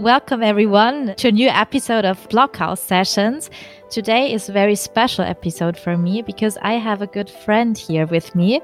welcome everyone to a new episode of Blockhouse Sessions. Today is a very special episode for me because I have a good friend here with me.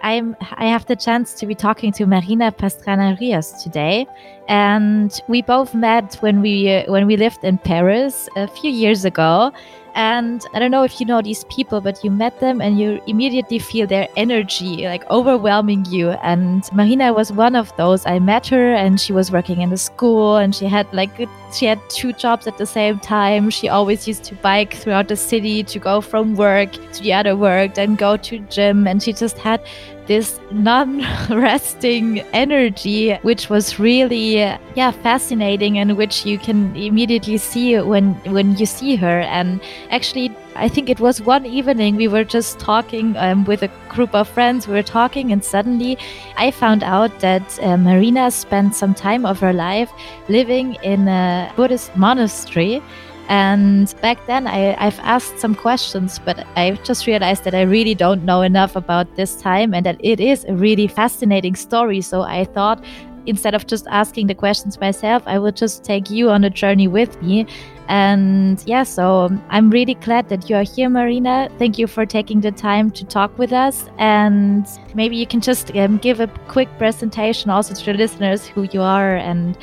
I'm I have the chance to be talking to Marina Pastrana Rios today, and we both met when we uh, when we lived in Paris a few years ago. And I don't know if you know these people, but you met them and you immediately feel their energy like overwhelming you. And Marina was one of those. I met her and she was working in a school and she had like she had two jobs at the same time. She always used to bike throughout the city to go from work to the other work, then go to gym. And she just had this non-resting energy which was really yeah fascinating and which you can immediately see when when you see her. And actually i think it was one evening we were just talking um, with a group of friends. We were talking and suddenly i found out that uh, marina spent some time of her life living in a buddhist monastery and back then, I, I've asked some questions, but I just realized that I really don't know enough about this time and that it is a really fascinating story. So I thought instead of just asking the questions myself, I would just take you on a journey with me. And yeah, so I'm really glad that you are here, Marina. Thank you for taking the time to talk with us. And maybe you can just um, give a quick presentation also to the listeners who you are, and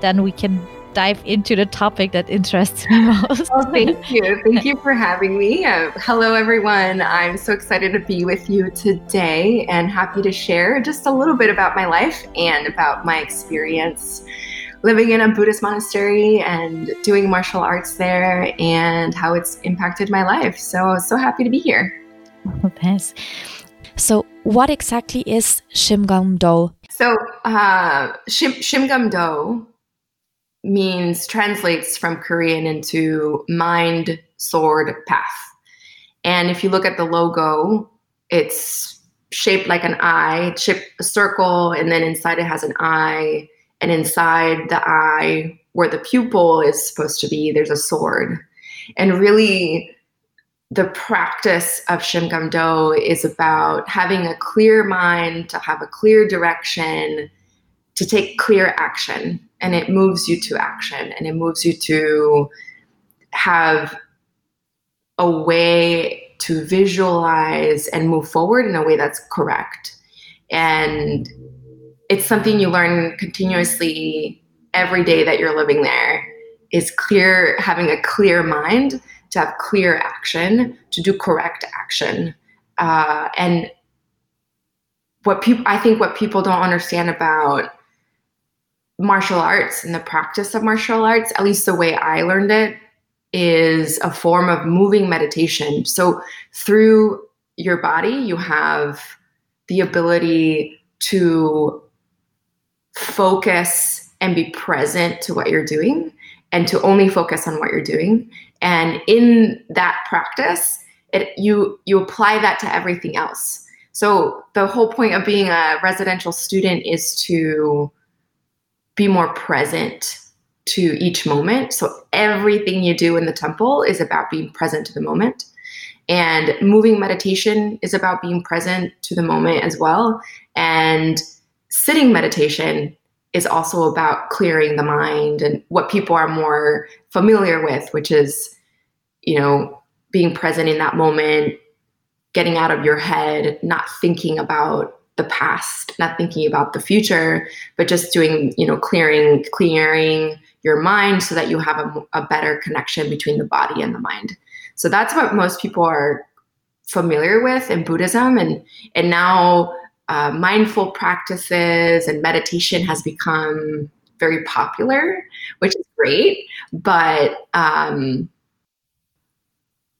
then we can dive into the topic that interests me most. oh, thank you. Thank you for having me. Uh, hello, everyone. I'm so excited to be with you today and happy to share just a little bit about my life and about my experience living in a Buddhist monastery and doing martial arts there and how it's impacted my life. So, so happy to be here. Oh, thanks. So, what exactly is Shimgum Do? So, uh, Shim, Shimgum Do means translates from Korean into mind, sword, path. And if you look at the logo, it's shaped like an eye, a circle, and then inside it has an eye. And inside the eye, where the pupil is supposed to be, there's a sword. And really, the practice of Shimgum Do is about having a clear mind, to have a clear direction, to take clear action and it moves you to action and it moves you to have a way to visualize and move forward in a way that's correct. And it's something you learn continuously every day that you're living there is clear having a clear mind to have clear action to do correct action. Uh, and what people i think what people don't understand about martial arts and the practice of martial arts, at least the way I learned it, is a form of moving meditation. So through your body, you have the ability to focus and be present to what you're doing and to only focus on what you're doing. And in that practice, it, you you apply that to everything else. So the whole point of being a residential student is to be more present to each moment. So everything you do in the temple is about being present to the moment. And moving meditation is about being present to the moment as well. And sitting meditation is also about clearing the mind and what people are more familiar with, which is, you know, being present in that moment, getting out of your head, not thinking about the past, not thinking about the future, but just doing, you know, clearing, clearing your mind so that you have a, a better connection between the body and the mind. So that's what most people are familiar with in Buddhism, and and now uh, mindful practices and meditation has become very popular, which is great. But um,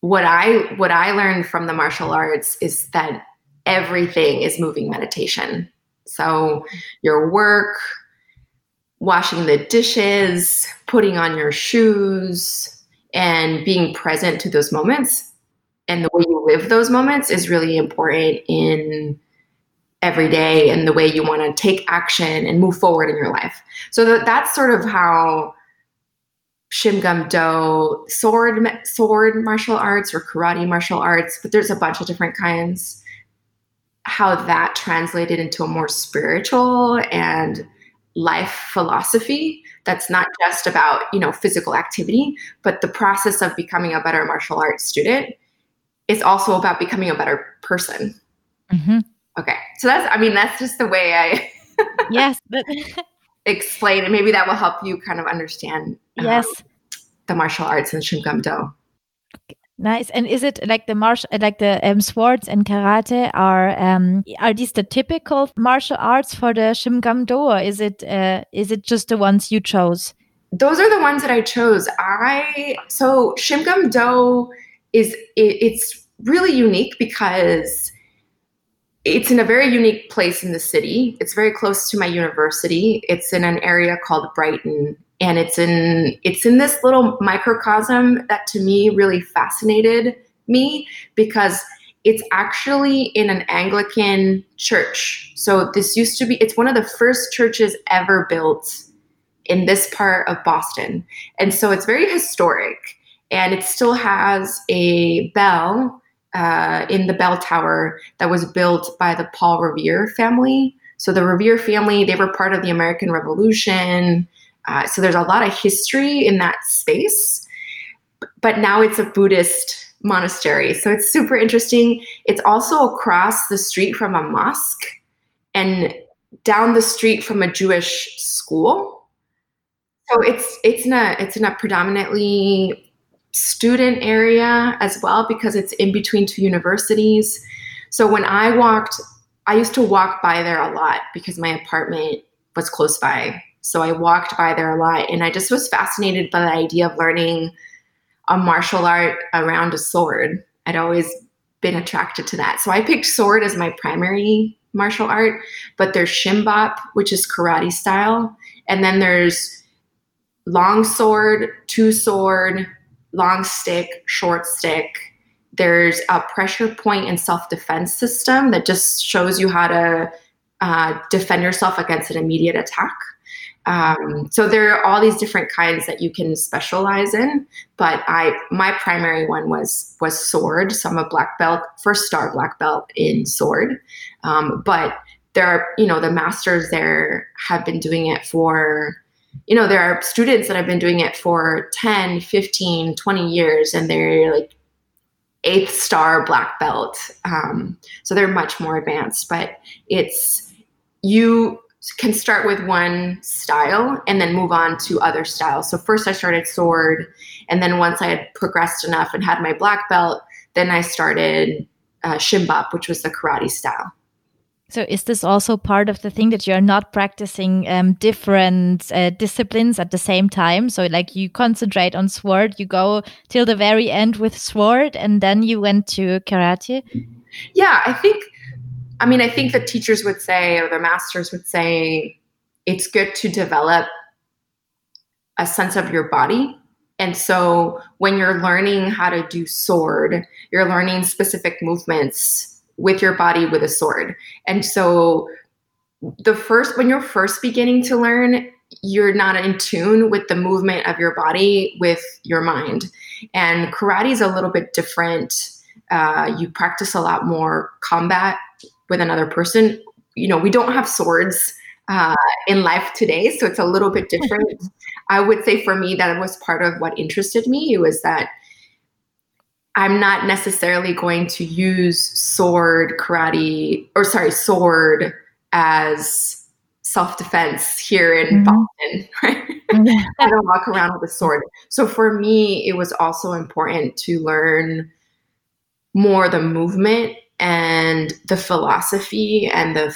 what I what I learned from the martial arts is that everything is moving meditation. So your work, washing the dishes, putting on your shoes, and being present to those moments and the way you live those moments is really important in every day and the way you want to take action and move forward in your life. So that, that's sort of how Shimgum Do, sword sword martial arts or karate martial arts, but there's a bunch of different kinds how that translated into a more spiritual and life philosophy that's not just about you know physical activity but the process of becoming a better martial arts student is also about becoming a better person. Mhm. okay. So that's i mean that's just the way i yes, but explain and maybe that will help you kind of understand um, yes, the martial arts and Shimgum Do nice. And is it like the martial, like the um, swords and karate are um are these the typical martial arts for the Shimgum Do, or is it uh, is it just the ones you chose? those are the ones that I chose. I so Shimgum Do is it, it's really unique because it's in a very unique place in the city. It's very close to my university. It's in an area called Brighton and it's in it's in this little microcosm that to me really fascinated me because it's actually in an Anglican church. So this used to be it's one of the first churches ever built in this part of Boston. And so it's very historic and it still has a bell uh, in the bell tower that was built by the Paul Revere family. So the Revere family, they were part of the American Revolution. Uh, so there's a lot of history in that space. But now it's a Buddhist monastery. So it's super interesting. It's also across the street from a mosque and down the street from a Jewish school. So it's it's in a it's in a predominantly student area as well because it's in between two universities. So when I walked, I used to walk by there a lot because my apartment was close by. So I walked by there a lot and I just was fascinated by the idea of learning a martial art around a sword. I'd always been attracted to that. So I picked sword as my primary martial art, but there's shimbap, which is karate style, and then there's long sword, two sword, long stick, short stick. There's a pressure point and self defense system that just shows you how to uh, defend yourself against an immediate attack. Um, so there are all these different kinds that you can specialize in, but I my primary one was was sword. So I'm a black belt, first star black belt in sword. Um, but there are you know the masters there have been doing it for you know there are students that have been doing it for 10 15 20 years and they're like eighth star black belt um, so they're much more advanced but it's you can start with one style and then move on to other styles so first i started sword and then once i had progressed enough and had my black belt then i started uh, shimbap which was the karate style So is this also part of the thing that you're not practicing um, different uh, disciplines at the same time? So like you concentrate on sword, you go till the very end with sword, and then you went to karate. yeah i think i mean i think the teachers would say or the masters would say it's good to develop a sense of your body. And so when you're learning how to do sword you're learning specific movements with your body with a sword. And so the first when you're first beginning to learn you're not in tune with the movement of your body with your mind. And karate is a little bit different. Uh, you practice a lot more combat with another person. You know, we don't have swords uh, in life today, so it's a little bit different. I would say for me, that was part of what interested me. Was that I'm not necessarily going to use sword karate or sorry, sword as self defense here in Mhm. Boston, right? I don't walk around with a sword. So for me, it was also important to learn more the movement and the philosophy and the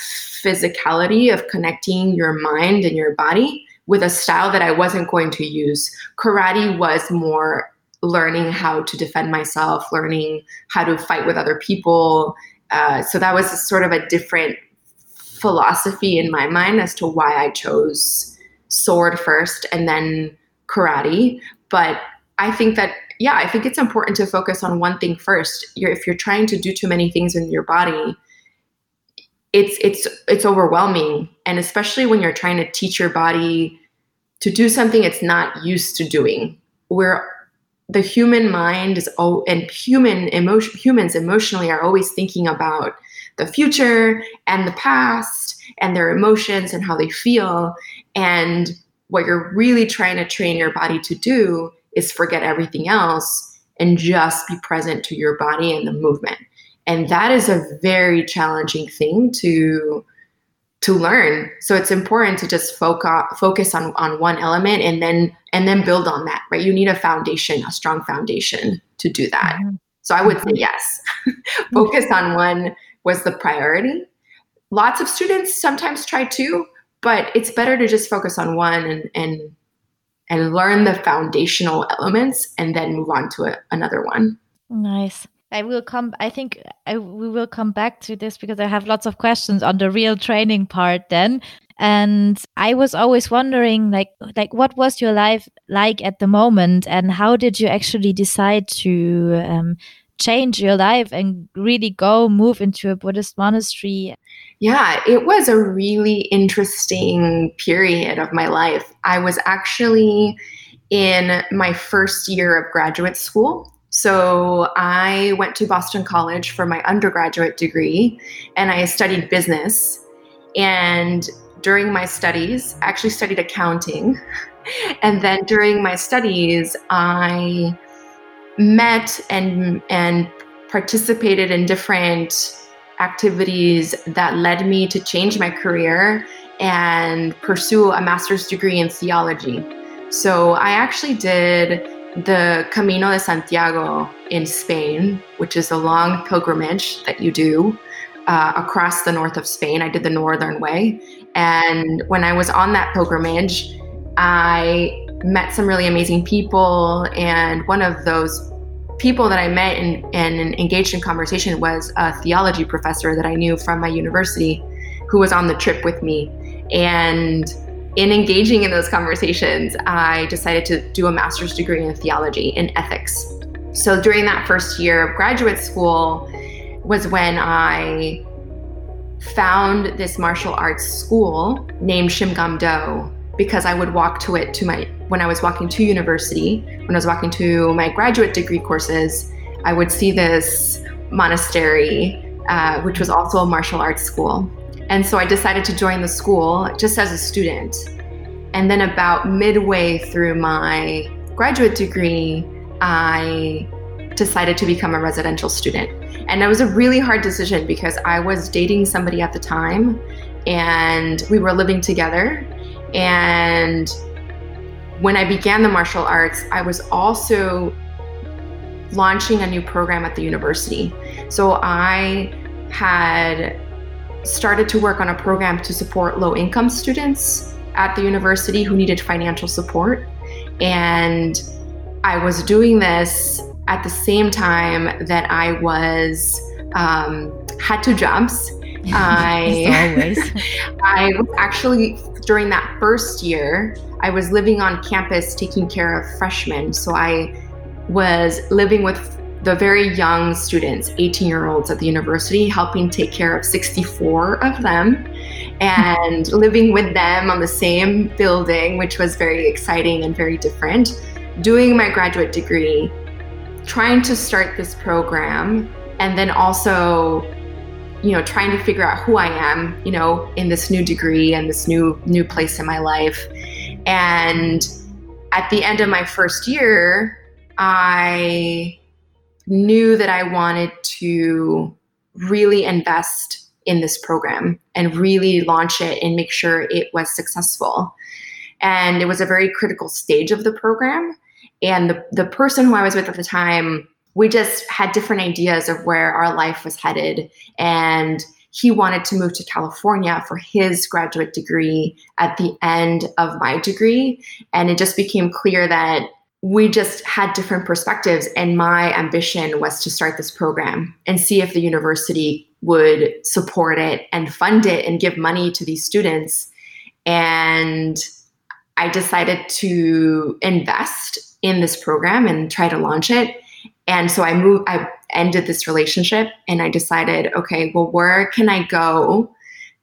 physicality of connecting your mind and your body with a style that I wasn't going to use. Karate was more learning how to defend myself, learning how to fight with other people. Uh, so that was sort of a different philosophy in my mind as to why I chose sword first and then karate. But I think that yeah, I think it's important to focus on one thing first. You're, if you're trying to do too many things in your body, it's it's it's overwhelming, and especially when you're trying to teach your body to do something it's not used to doing. Where the human mind is oh, and human emotion humans emotionally are always thinking about the future and the past and their emotions and how they feel and what you're really trying to train your body to do is forget everything else and just be present to your body and the movement. And that is a very challenging thing to to learn. So it's important to just focus focus on on one element and then and then build on that, right? You need a foundation, a strong foundation to do that. Mm-hmm. So I would say yes. focus on one was the priority. Lots of students sometimes try two, but it's better to just focus on one and and and learn the foundational elements and then move on to a, another one. Nice. I will come. I think I, we will come back to this because I have lots of questions on the real training part then. And I was always wondering, like, like what was your life like at the moment, and how did you actually decide to um, change your life and really go move into a Buddhist monastery? Yeah, it was a really interesting period of my life. I was actually in my first year of graduate school so I went to Boston College for my undergraduate degree and I studied business. And during my studies, I actually studied accounting. And then during my studies, I met and and participated in different activities that led me to change my career and pursue a master's degree in theology. So I actually did the Camino de Santiago in Spain, which is a long pilgrimage that you do uh, across the north of Spain. I did the Northern Way. And when I was on that pilgrimage, I met some really amazing people. And one of those people that I met and, and engaged in conversation was a theology professor that I knew from my university who was on the trip with me. And in engaging in those conversations, I decided to do a master's degree in theology in ethics. So during that first year of graduate school was when I found this martial arts school named Shimgum because I would walk to it to my when I was walking to university, when I was walking to my graduate degree courses, I would see this monastery, uh, which was also a martial arts school. And so I decided to join the school just as a student. And then about midway through my graduate degree, I decided to become a residential student. And it was a really hard decision because I was dating somebody at the time and we were living together. And when I began the martial arts, I was also launching a new program at the university. So I had started to work on a program to support low income students at the university who needed financial support. And I was doing this at the same time that I was um, had two jobs. I I was actually during that first year, I was living on campus taking care of freshmen. So I was living with the very young students, 18 year olds at the university, helping take care of 64 of them and living with them on the same building, which was very exciting and very different. Doing my graduate degree, trying to start this program, and then also you know trying to figure out who i am you know in this new degree and this new new place in my life and at the end of my first year i knew that I wanted to really invest in this program and really launch it and make sure it was successful. And it was a very critical stage of the program. And the, the person who I was with at the time, we just had different ideas of where our life was headed. And he wanted to move to California for his graduate degree at the end of my degree. And it just became clear that we just had different perspectives and my ambition was to start this program and see if the university would support it and fund it and give money to these students and i decided to invest in this program and try to launch it and so i moved i ended this relationship and i decided okay well where can i go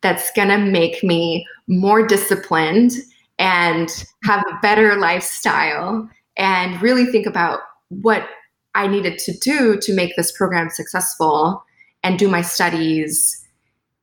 that's going to make me more disciplined and have a better lifestyle and really think about what I needed to do to make this program successful and do my studies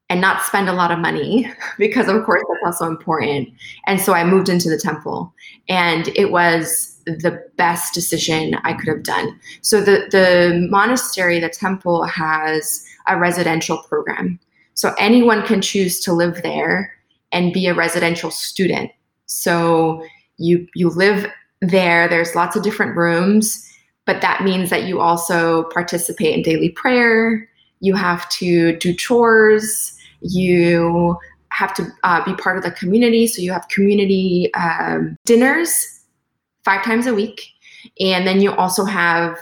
and not spend a lot of money because of course that's also important. And so i moved into the temple and it was the best decision i could have done. So the the monastery the temple has a residential program. So anyone can choose to live there and be a residential student. So you you live there there's lots of different rooms but that means that you also participate in daily prayer. You have to do chores you have to uh, be part of the community. So you have community um, dinners five times a week. And then you also have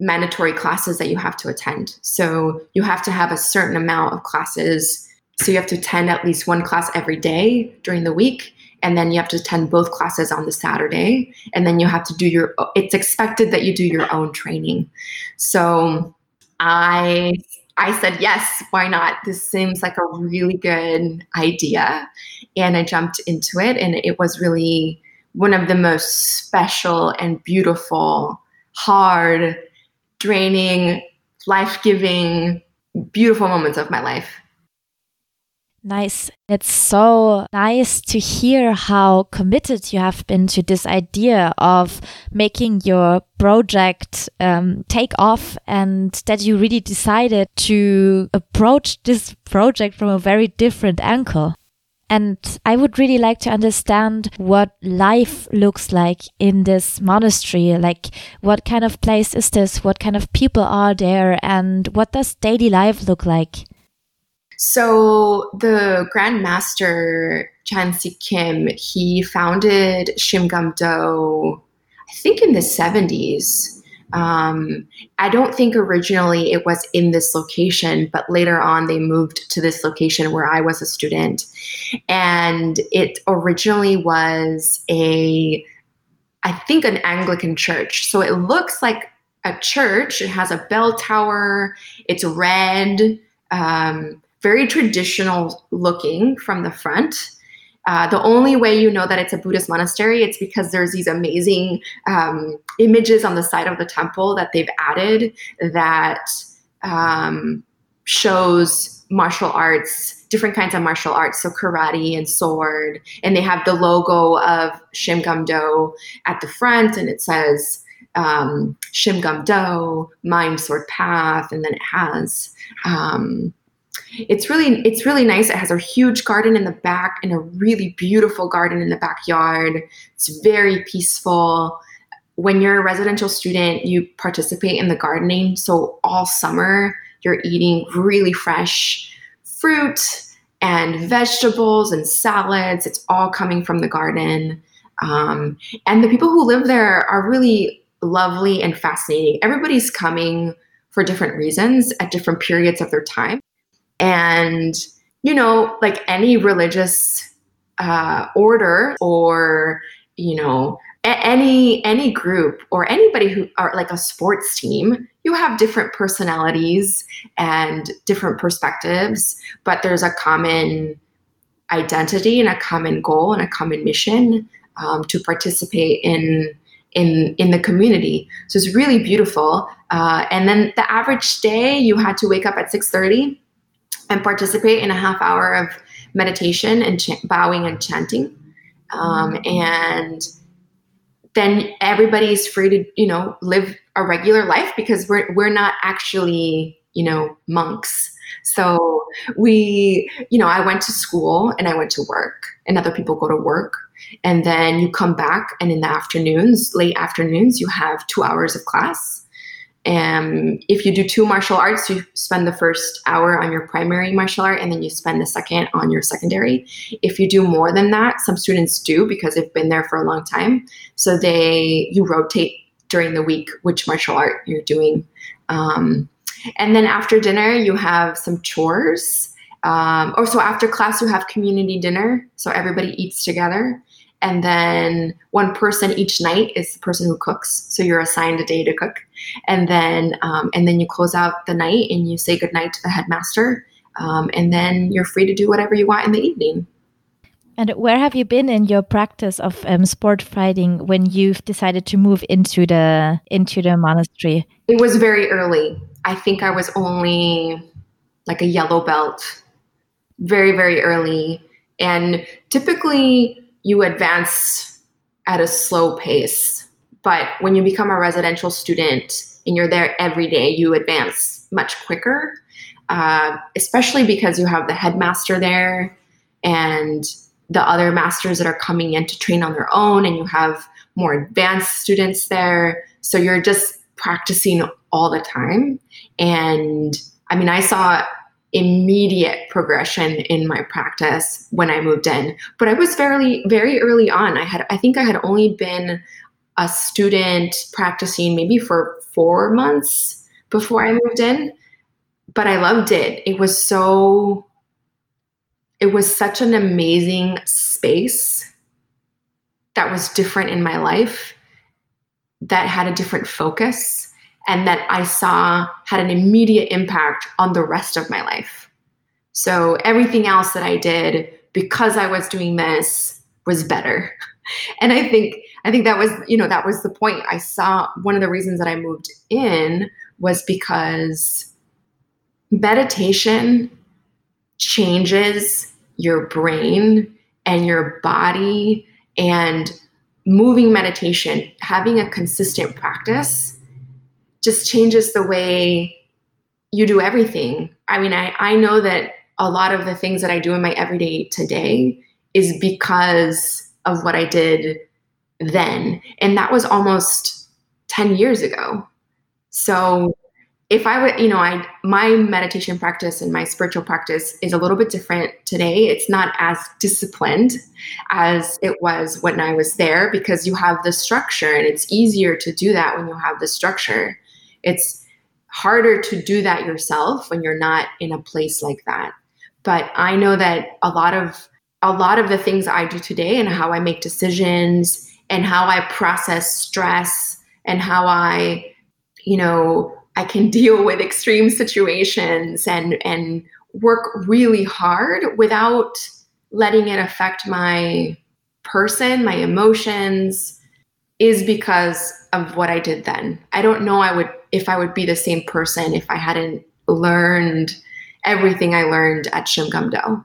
mandatory classes that you have to attend. So you have to have a certain amount of classes. So you have to attend at least one class every day during the week. And then you have to attend both classes on the Saturday. And then you have to do your, it's expected that you do your own training. So I I said, yes, why not? This seems like a really good idea. And I jumped into it, and it was really one of the most special and beautiful, hard, draining, life giving, beautiful moments of my life. Nice. It's so nice to hear how committed you have been to this idea of making your project um, take off and that you really decided to approach this project from a very different angle. And I would really like to understand what life looks like in this monastery. Like, what kind of place is this? What kind of people are there? And what does daily life look like? So the Grand Master Chang Sik Kim, he founded Shimgum Do, I think in the 70s. Um, I don't think originally it was in this location, but later on they moved to this location where I was a student. And it originally was a, I think, an Anglican church. So it looks like a church. It has a bell tower, it's red. Um, very traditional looking from the front. Uh, the only way you know that it's a Buddhist monastery, it's because there's these amazing um, images on the side of the temple that they've added that um, shows martial arts, different kinds of martial arts, so karate and sword, and they have the logo of Shimgum Do at the front, and it says um, Shimgum Do, Mind Sword Path, and then it has um, it's really it's really nice. It has a huge garden in the back and a really beautiful garden in the backyard. It's very peaceful. When you're a residential student, you participate in the gardening. So all summer, you're eating really fresh fruit and vegetables and salads. It's all coming from the garden. Um, and the people who live there are really lovely and fascinating. Everybody's coming for different reasons at different periods of their time. And, you know, like any religious uh, order or, you know, a- any any group or anybody who are like a sports team you have different personalities and different perspectives but there's a common identity and a common goal and a common mission um, to participate in in in the community. So it's really beautiful. Uh, and then the average day you had to wake up at 6.30 and participate in a half hour of meditation and ch- bowing and chanting. Um, and then everybody's free to, you know, live a regular life because we're, we're not actually, you know, monks. So we, you know, I went to school and I went to work and other people go to work. And then you come back and in the afternoons, late afternoons, you have two hours of class and if you do two martial arts, you spend the first hour on your primary martial art and then you spend the second on your secondary. If you do more than that, some students do because they've been there for a long time. So they you rotate during the week which martial art you're doing. Um, and then after dinner, you have some chores. Um, or so after class, you have community dinner. So everybody eats together and then one person each night is the person who cooks. So you're assigned a day to cook. And then um, and then you close out the night and you say goodnight to the headmaster. Um, and then you're free to do whatever you want in the evening. And where have you been in your practice of um, sport fighting when you've decided to move into the into the monastery? It was very early. I think i was only like a yellow belt. Very, very early. And typically you advance at a slow pace. But when you become a residential student and you're there every day, you advance much quicker, uh, especially because you have the headmaster there and the other masters that are coming in to train on their own, and you have more advanced students there. So you're just practicing all the time. And I mean, I saw immediate progression in my practice when I moved in, but I was very, very early on. I had, I think I had only been a student practicing maybe for four months before I moved in, but I loved it. It was so, it was such an amazing space that was different in my life, that had a different focus and that I saw had an immediate impact on the rest of my life. So everything else that I did because I was doing this was better. And I think I think that was, you know, that was the point. I saw one of the reasons that I moved in was because meditation changes your brain and your body and moving meditation, having a consistent practice just changes the way you do everything. I mean, I, I know that a lot of the things that I do in my everyday today is because of what I did then. And that was almost 10 years ago. So if I would, you know, I my meditation practice and my spiritual practice is a little bit different today. It's not as disciplined as it was when I was there because you have the structure and it's easier to do that when you have the structure. It's harder to do that yourself when you're not in a place like that. But I know that a lot of a lot of the things I do today and how I make decisions and how I process stress and how I, you know, I can deal with extreme situations and and work really hard without letting it affect my person, my emotions is because of what I did then. I don't know I would if I would be the same person if I hadn't learned everything I learned at Shimgum Do.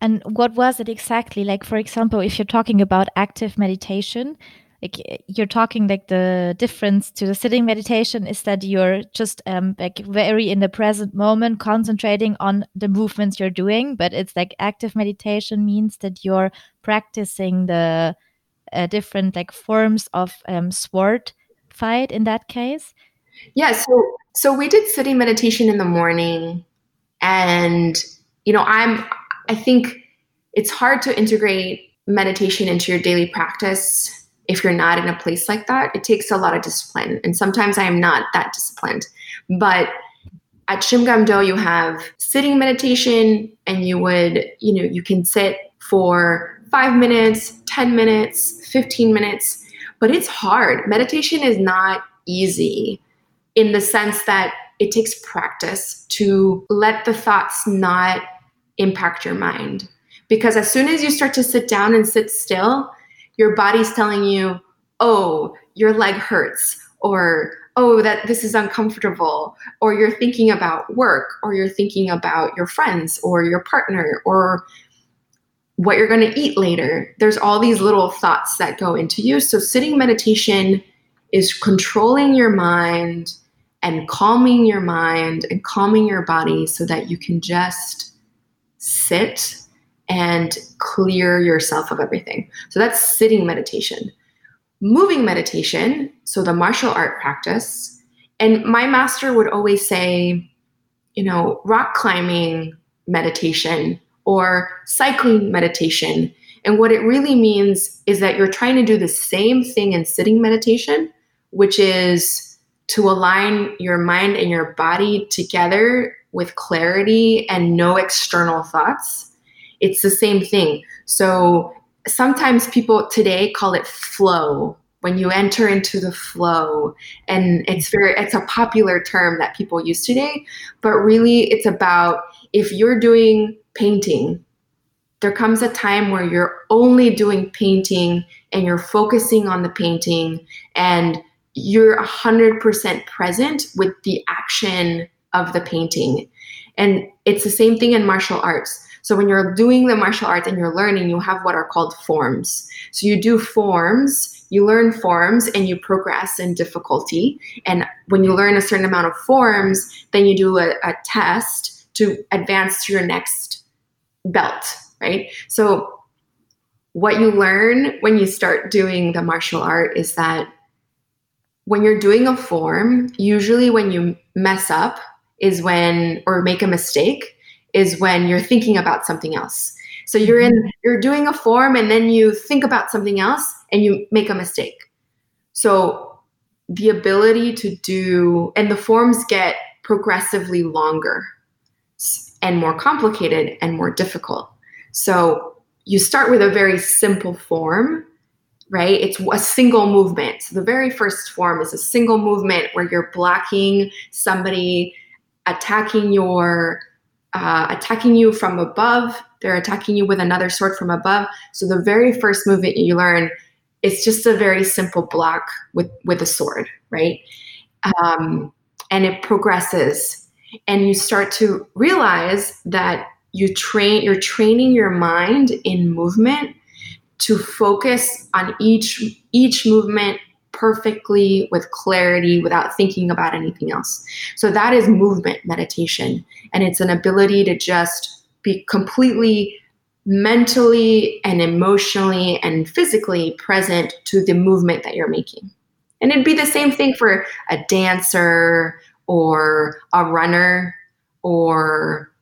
And what was it exactly? Like, for example, if you're talking about active meditation, like you're talking like the difference to the sitting meditation is that you're just um, like very in the present moment, concentrating on the movements you're doing. But it's like active meditation means that you're practicing the uh, different like forms of um, sword fight in that case. Yeah, so so we did sitting meditation in the morning and you know, I'm I think it's hard to integrate meditation into your daily practice if you're not in a place like that. It takes a lot of discipline and sometimes I am not that disciplined. But at Shimgum Do you have sitting meditation and you would, you know, you can sit for 5 minutes, 10 minutes, 15 minutes, but it's hard. Meditation is not easy in the sense that it takes practice to let the thoughts not impact your mind. Because as soon as you start to sit down and sit still, your body's telling you, oh, your leg hurts, or oh, that this is uncomfortable, or you're thinking about work, or you're thinking about your friends, or your partner, or what you're going to eat later. There's all these little thoughts that go into you. So, sitting meditation is controlling your mind and calming your mind and calming your body so that you can just sit and clear yourself of everything. So that's sitting meditation. Moving meditation, so the martial art practice. And my master would always say, you know, rock climbing meditation or cycling meditation. And what it really means is that you're trying to do the same thing in sitting meditation, which is to align your mind and your body together with clarity and no external thoughts. It's the same thing. So sometimes people today call it flow when you enter into the flow and it's very it's a popular term that people use today but really it's about if you're doing painting there comes a time where you're only doing painting and you're focusing on the painting and you're 100% present with the action of the painting. And it's the same thing in martial arts. So when you're doing the martial arts and you're learning, you have what are called forms. So you do forms, you learn forms, and you progress in difficulty. And when you learn a certain amount of forms, then you do a, a test to advance to your next belt, right? So what you learn when you start doing the martial art is that when you're doing a form, usually when you mess up is when, or make a mistake, is when you're thinking about something else. So you're in, mm-hmm. you're doing a form and then you think about something else and you make a mistake. So the ability to do, and the forms get progressively longer and more complicated and more difficult. So you start with a very simple form right? It's a single movement. So the very first form is a single movement where you're blocking somebody attacking your uh, attacking you from above. They're attacking you with another sword from above. So the very first movement you learn, it's just a very simple block with with a sword, right? Um, and it progresses, and you start to realize that you train. You're training your mind in movement to focus on each each movement perfectly with clarity without thinking about anything else. So that is movement meditation and it's an ability to just be completely mentally and emotionally and physically present to the movement that you're making. And it'd be the same thing for a dancer or a runner or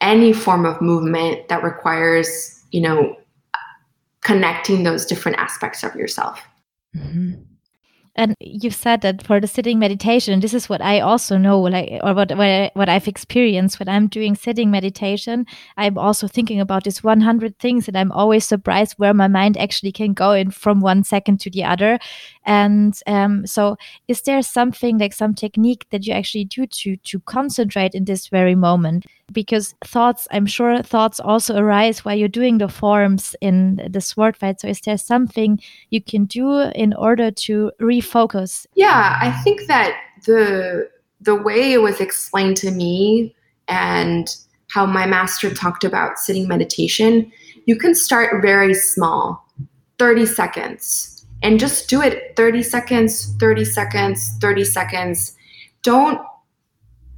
any form of movement that requires, you know, connecting those different aspects of yourself. Mm-hmm. And you've said that for the sitting meditation, this is what I also know, like, or what what, I, what I've experienced when I'm doing sitting meditation. I'm also thinking about these 100 things, and I'm always surprised where my mind actually can go in from one second to the other. And um, so, is there something like some technique that you actually do to to concentrate in this very moment? Because thoughts i'm sure thoughts also arise while you're doing the forms in the sword fight so is there something you can do in order to refocus? Yeah i think that the the way it was explained to me and how my master talked about sitting meditation you can start very small 30 seconds and just do it 30 seconds 30 seconds 30 seconds. Don't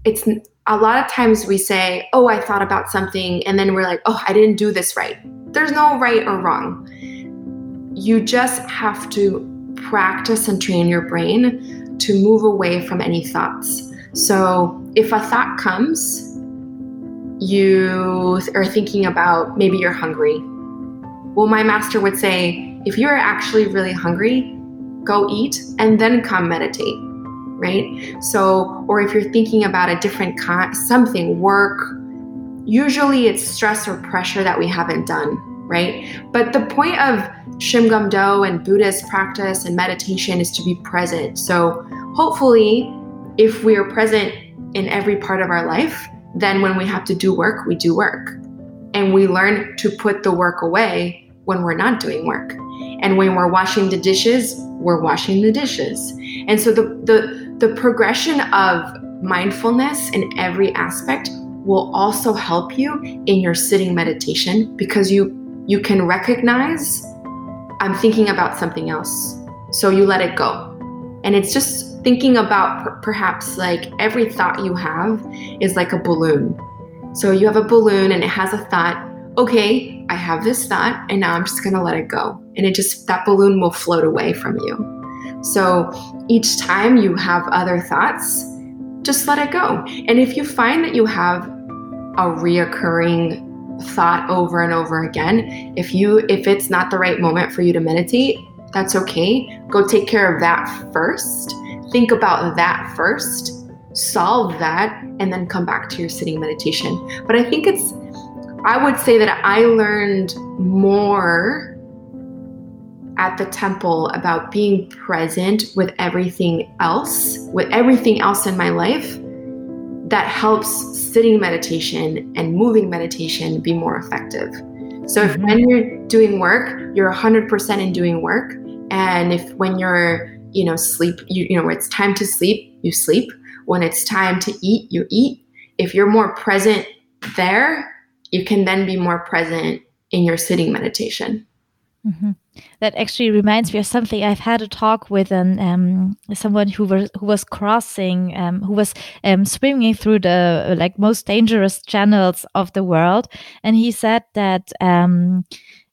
it's a lot of times we say, Oh, I thought about something, and then we're like, Oh, I didn't do this right. There's no right or wrong. You just have to practice and train your brain to move away from any thoughts. So if a thought comes, you are thinking about maybe you're hungry. Well, my master would say, if you're actually really hungry, go eat and then come meditate right? So, or if you're thinking about a different kind, something, work, usually it's stress or pressure that we haven't done, right? But the point of Shimgum Do and Buddhist practice and meditation is to be present. So, hopefully, if we are present in every part of our life, then when we have to do work, we do work. And we learn to put the work away when we're not doing work. And when we're washing the dishes, we're washing the dishes. And so the the the progression of mindfulness in every aspect will also help you in your sitting meditation because you you can recognize I'm thinking about something else. So you let it go. And it's just thinking about per- perhaps like every thought you have is like a balloon. So you have a balloon and it has a thought, okay, I have this thought and now I'm just going to let it go. And it just that balloon will float away from you. So each time you have other thoughts, just let it go. And if you find that you have a reoccurring thought over and over again, if you if it's not the right moment for you to meditate, that's okay. Go take care of that first. Think about that first. Solve that and then come back to your sitting meditation. But I think it's I would say that I learned more at the temple about being present with everything else, with everything else in my life that helps sitting meditation and moving meditation be more effective. So if mm-hmm. when you're doing work, you're 100% in doing work, and if when you're, you know, sleep, you, you know, when it's time to sleep, you sleep. When it's time to eat, you eat. If you're more present there, you can then be more present in your sitting meditation. Mm-hmm. That actually reminds me of something. I've had a talk with an um, someone who was who was crossing, um, who was um, swimming through the like most dangerous channels of the world, and he said that um,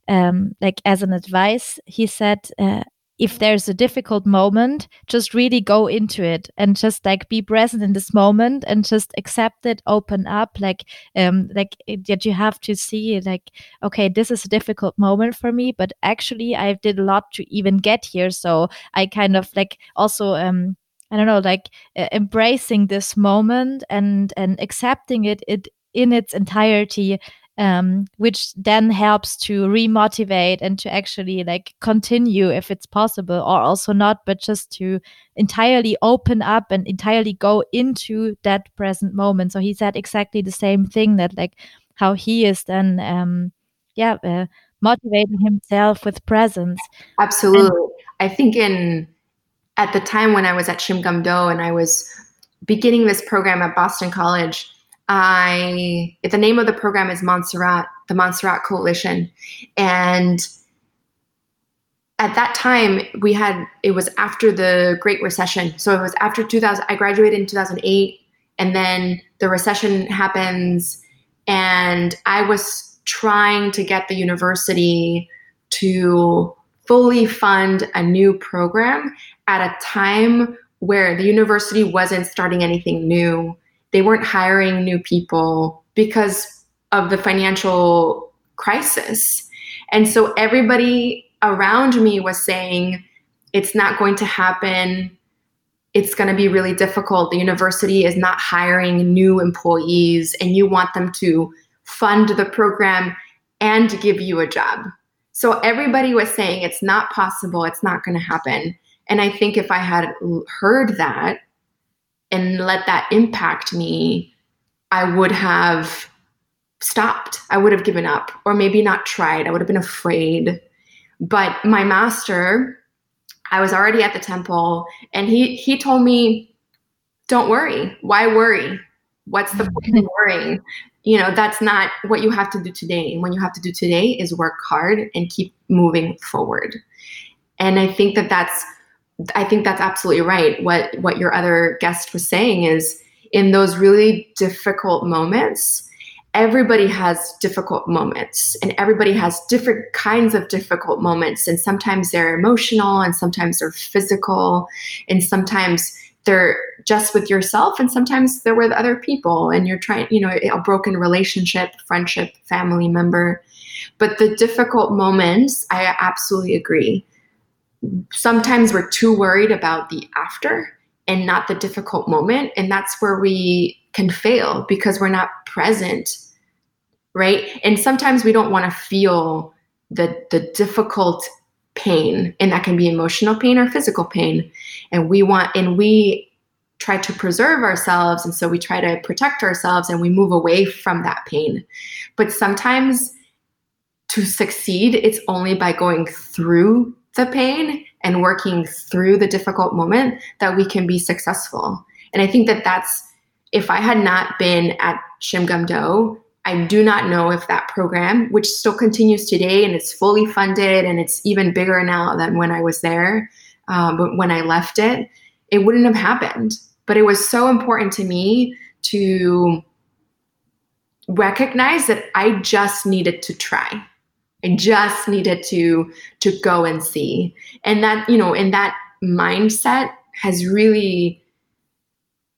um, like as an advice, he said uh, if there's a difficult moment, just really go into it and just like be present in this moment and just accept it, open up, like um like that you have to see like okay, this is a difficult moment for me, but actually I did a lot to even get here, so I kind of like also um I don't know, like uh, embracing this moment and and accepting it it in its entirety um, which then helps to remotivate and to actually like continue if it's possible or also not but just to entirely open up and entirely go into that present moment. So he said exactly the same thing that like how he is then um yeah uh, motivating himself with presence. Absolutely. And i think in at the time when i was at Shimgum Do and i was beginning this program at boston college I the name of the program is Montserrat, the Montserrat Coalition, and at that time we had it was after the Great Recession, so it was after 2000. I graduated in 2008, and then the recession happens, and I was trying to get the university to fully fund a new program at a time where the university wasn't starting anything new they weren't hiring new people because of the financial crisis. And so everybody around me was saying, it's not going to happen. It's going to be really difficult. The university is not hiring new employees, and you want them to fund the program and give you a job. So everybody was saying it's not possible, it's not going to happen. And I think if I had heard that, and let that impact me, I would have stopped. I would have given up, or maybe not tried. I would have been afraid. But my master, I was already at the temple, and he he told me, "Don't worry. Why worry? What's the point of worrying? You know, that's not what you have to do today. And what you have to do today is work hard and keep moving forward." And I think that that's I think that's absolutely right. What what your other guest was saying is in those really difficult moments, everybody has difficult moments and everybody has different kinds of difficult moments. And sometimes they're emotional and sometimes they're physical and sometimes they're just with yourself and sometimes they're with other people. And you're trying you know a broken relationship friendship family member. But the difficult moments i absolutely agree sometimes we're too worried about the after and not the difficult moment. And that's where we can fail because we're not present, right? And sometimes we don't want to feel the, the difficult pain, and that can be emotional pain or physical pain. And we want, and we try to preserve ourselves. And so we try to protect ourselves and we move away from that pain. But sometimes to succeed, it's only by going through the pain and working through the difficult moment that we can be successful. And I think that that's if I had not been at Shimgum Do, I do not know if that program, which still continues today and it's fully funded and it's even bigger now than when I was there, um, but when I left it, it wouldn't have happened. But it was so important to me to recognize that I just needed to try. I just needed to to go and see. And that, you know, and that mindset has really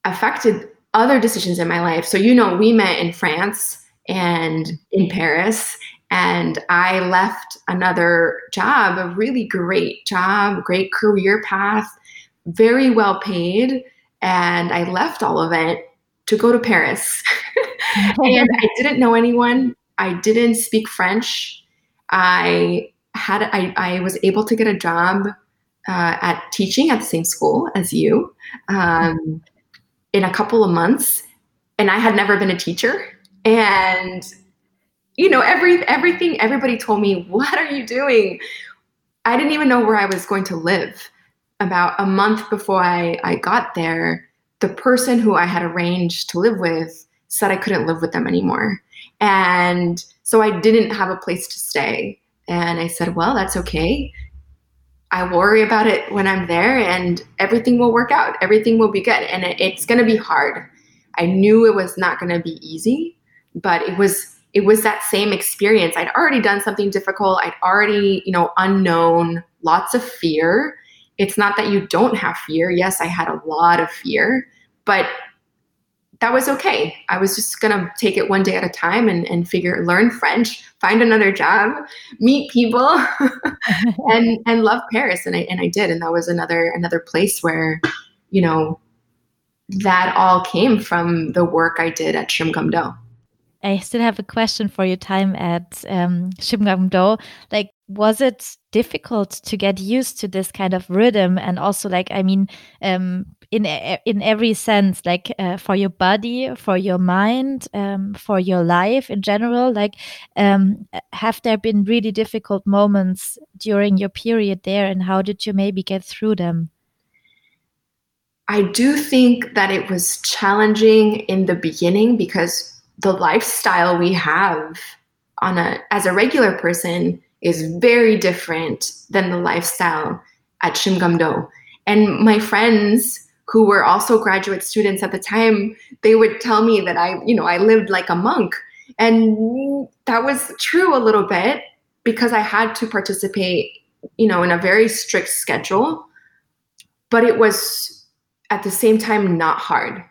affected other decisions in my life. So, you know, we met in France and in Paris, and I left another job, a really great job, great career path, very well paid. And I left all of it to go to Paris. and I didn't know anyone. I didn't speak French. I had I, I was able to get a job uh, at teaching at the same school as you um, in a couple of months, and I had never been a teacher. And you know, every everything everybody told me, "What are you doing?" I didn't even know where I was going to live. About a month before I, I got there, the person who I had arranged to live with said I couldn't live with them anymore. And so I didn't have a place to stay. And I said, well, that's okay. I worry about it when I'm there and everything will work out. Everything will be good. And it, it's going to be hard. I knew it was not going to be easy, but it was it was that same experience. I'd already done something difficult. I'd already, you know, unknown, lots of fear. It's not that you don't have fear. Yes, I had a lot of fear, but that was okay. I was just gonna take it one day at a time and, and figure learn French, find another job, meet people, and and love Paris. And I and I did. And that was another another place where, you know, that all came from the work I did at Shimgum Do. I still have a question for your time at um, Shimgum Do. Like, was it difficult to get used to this kind of rhythm. And also like i mean um, in in every sense like uh, for your body for your mind um, for your life in general like um, have there been really difficult moments during your period there? And how did you maybe get through them? I do think that it was challenging in the beginning because the lifestyle we have on a as a regular person is very different than the lifestyle at Shimgum Do. And my friends who were also graduate students at the time, they would tell me that I, you know, I lived like a monk. And that was true a little bit because I had to participate, you know, in a very strict schedule. But it was at the same time not hard.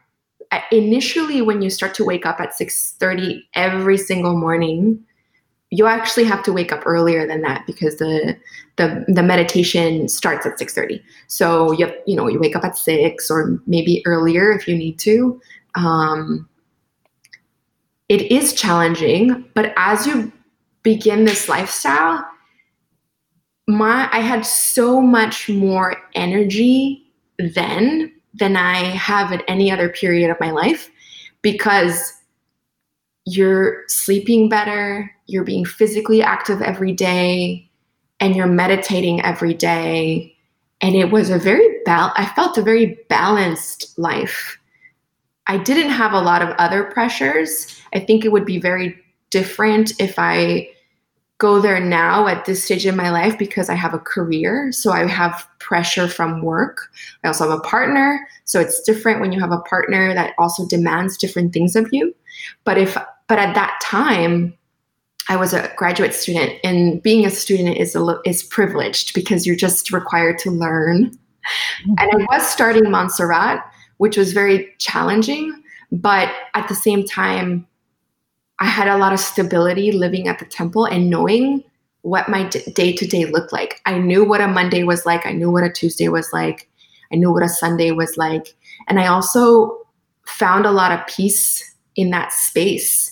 Uh, initially, when you start to wake up at 6:30 every single morning, you actually have to wake up earlier than that because the the, the meditation starts at 6.30 so you have, you know you wake up at 6 or maybe earlier if you need to. Um, it is challenging but as you begin this lifestyle my i had so much more energy then than i have at any other period of my life because you're sleeping better, you're being physically active every day, and you're meditating every day. And it was a very bal- I felt a very balanced life. I didn't have a lot of other pressures. I think it would be very different if I go there now at this stage in my life because I have a career. So I have pressure from work. I also have a partner. So it's different when you have a partner that also demands different things of you. But if but at that time, I was a graduate student, and being a student is a, is privileged because you're just required to learn. Mm-hmm. And I was starting Montserrat, which was very challenging, but at the same time, I had a lot of stability living at the temple and knowing what my day to day looked like. I knew what a Monday was like. I knew what a Tuesday was like. I knew what a Sunday was like. And I also found a lot of peace in that space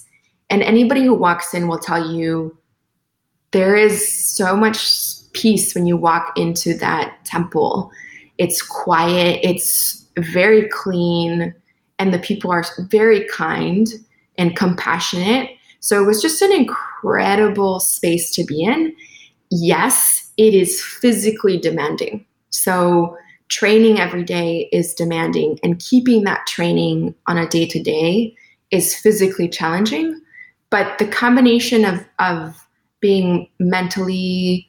and anybody who walks in will tell you there is so much peace when you walk into that temple. It's quiet, it's very clean, and the people are very kind and compassionate. So it was just an incredible space to be in. Yes, it is physically demanding. So training every day is demanding, and keeping that training on a day to day is physically challenging but the combination of of being mentally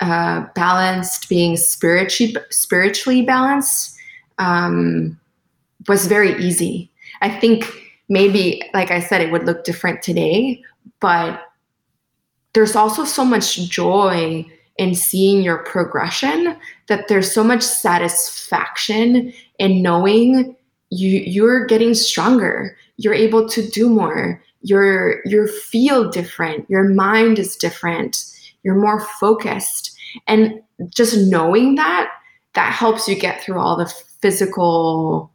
uh, balanced, being spiritually spiritually balanced, um, was very easy. I think maybe, like I said, it would look different today, but there's also so much joy in seeing your progression that there's so much satisfaction in knowing you you're getting stronger you're able to do more your your feel different your mind is different you're more focused. And just knowing that that helps you get through all the physical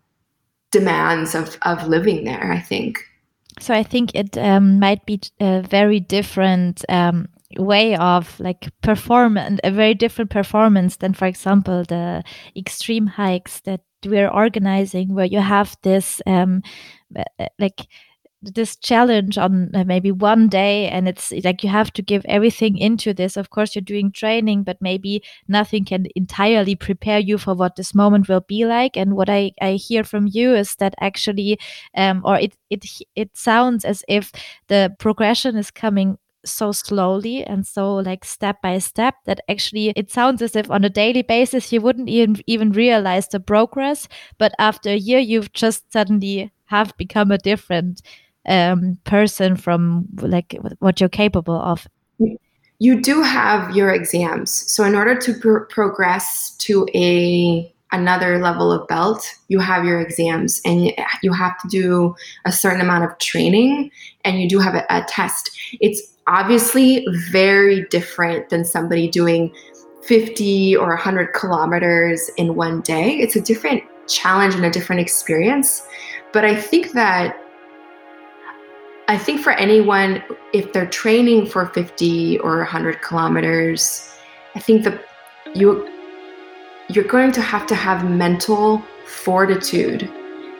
demands of of living there i think. So i think it um, might be a very different um, way of like perform and a very different performance than for example the extreme hikes that we're organizing where you have this um, like this challenge on uh, maybe one day and it's like you have to give everything into this. Of course you're doing training but maybe nothing can entirely prepare you for what this moment will be like. And what i, I hear from you is that actually um, or it, it it sounds as if the progression is coming so slowly and so like step by step that actually it sounds as if on a daily basis you wouldn't even even realize the progress but after a year you've just suddenly have become a different um, person from like what you're capable of. You do have your exams. So in order to pr- progress to a another level of belt you have your exams and you have to do a certain amount of training and you do have a, a test. It's obviously very different than somebody doing 50 or 100 kilometers in one day. It's a different challenge and a different experience. But i think that I think for anyone, if they're training for 50 or 100 kilometers, I think that you you're going to have to have mental fortitude,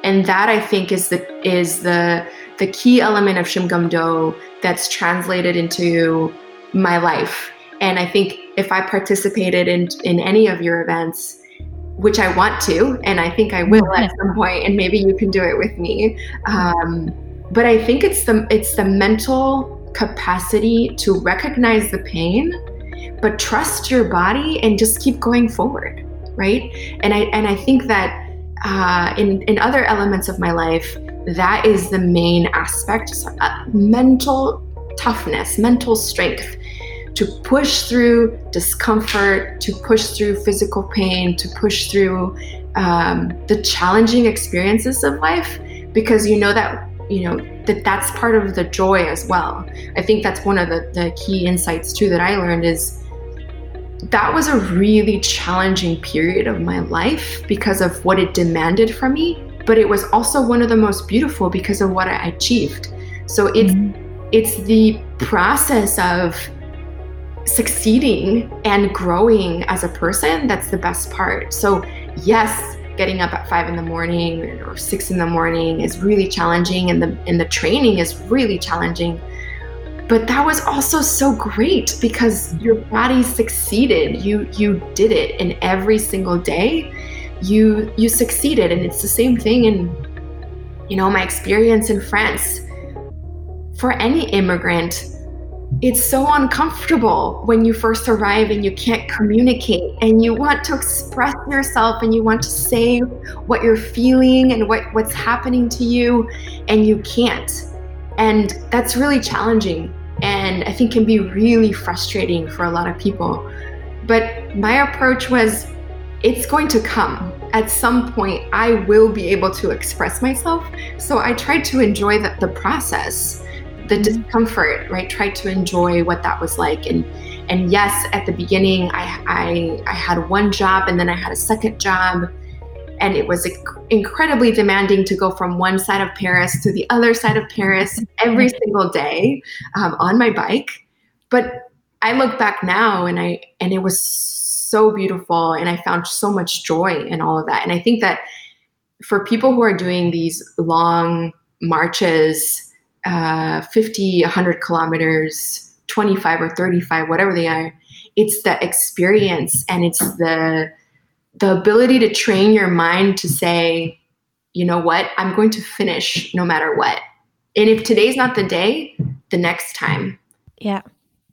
and that I think is the is the the key element of Shimgum Do that's translated into my life. And I think if I participated in in any of your events, which I want to, and I think I will at some point, and maybe you can do it with me. Um, but I think it's the it's the mental capacity to recognize the pain, but trust your body and just keep going forward, right? And I and I think that uh, in in other elements of my life, that is the main aspect: uh, mental toughness, mental strength to push through discomfort, to push through physical pain, to push through um, the challenging experiences of life, because you know that you know that that's part of the joy as well. I think that's one of the, the key insights too that i learned is that was a really challenging period of my life because of what it demanded from me but it was also one of the most beautiful because of what i achieved. So it's mm-hmm. it's the process of succeeding and growing as a person that's the best part. So yes getting up at five in the morning or six in the morning is really challenging and the and the training is really challenging. But that was also so great because your body succeeded. You you did it in every single day you you succeeded and it's the same thing in you know my experience in france. For any immigrant it's so uncomfortable when you first arrive and you can't communicate and you want to express yourself and you want to say what you're feeling and what, what's happening to you and you can't. And that's really challenging and I think can be really frustrating for a lot of people. But my approach was it's going to come. At some point, I will be able to express myself. So I tried to enjoy the, the process the mm-hmm. discomfort, right? Tried to enjoy what that was like. And and yes, at the beginning, I I, I had one job and then I had a second job, and it was incredibly demanding to go from one side of Paris to the other side of Paris every single day um, on my bike. But I look back now, and I and it was so beautiful, and I found so much joy in all of that. And I think that for people who are doing these long marches uh, 50, 100 kilometers, 25 or 35, whatever they are. It's the experience and it's the the ability to train your mind to say, you know what, I'm going to finish no matter what. And if today's not the day, the next time. Yeah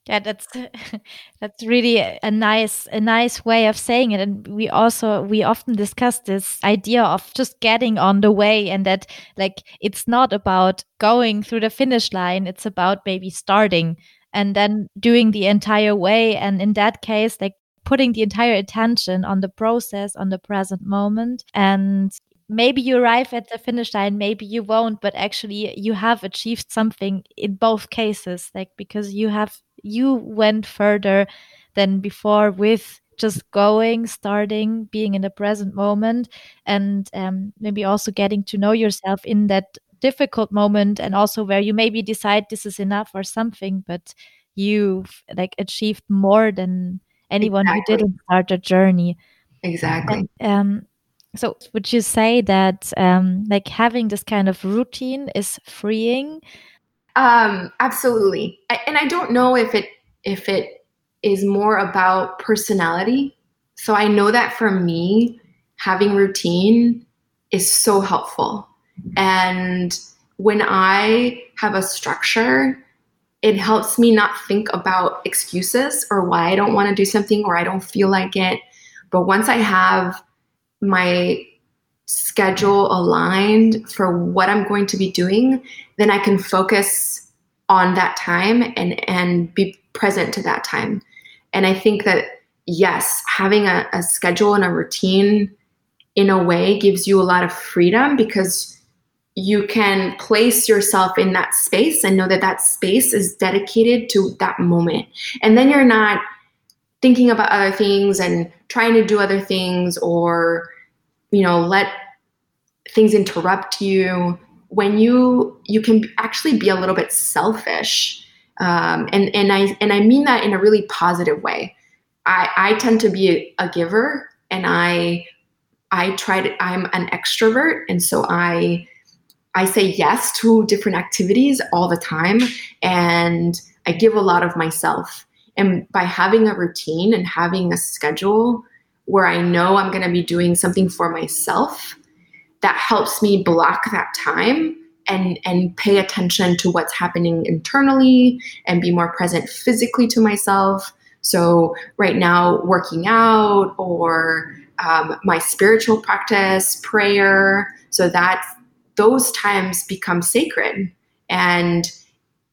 yeah that's that's really a nice a nice way of saying it. And we also we often discuss this idea of just getting on the way and that like it's not about going through the finish line. It's about maybe starting and then doing the entire way. And in that case like putting the entire attention on the process on the present moment. And maybe you arrive at the finish line maybe you won't but actually you have achieved something in both cases like because you have you went further than before with just going starting being in the present moment and um, maybe also getting to know yourself in that difficult moment and also where you maybe decide this is enough or something but you've like achieved more than anyone exactly. who didn't start a journey exactly and, um So, would you say that um, like having this kind of routine is freeing? Um, absolutely. And I don't know if it if it is more about personality. So I know that for me, having routine is so helpful. And when I have a structure, it helps me not think about excuses or why I don't want to do something or I don't feel like it. But once I have my schedule aligned for what I'm going to be doing, then I can focus on that time and and be present to that time. And I think that yes, having a, a schedule and a routine in a way gives you a lot of freedom because you can place yourself in that space and know that that space is dedicated to that moment. And then you're not thinking about other things and trying to do other things or you know let things interrupt you when you you can actually be a little bit selfish um, and and I and I mean that in a really positive way. I I tend to be a, a giver, and I I try to I'm an extrovert, and so I I say yes to different activities all the time, and I give a lot of myself. And by having a routine and having a schedule where I know I'm going to be doing something for myself, that helps me block that time and and pay attention to what's happening internally and be more present physically to myself. So right now, working out or um, my spiritual practice, prayer, so that those times become sacred and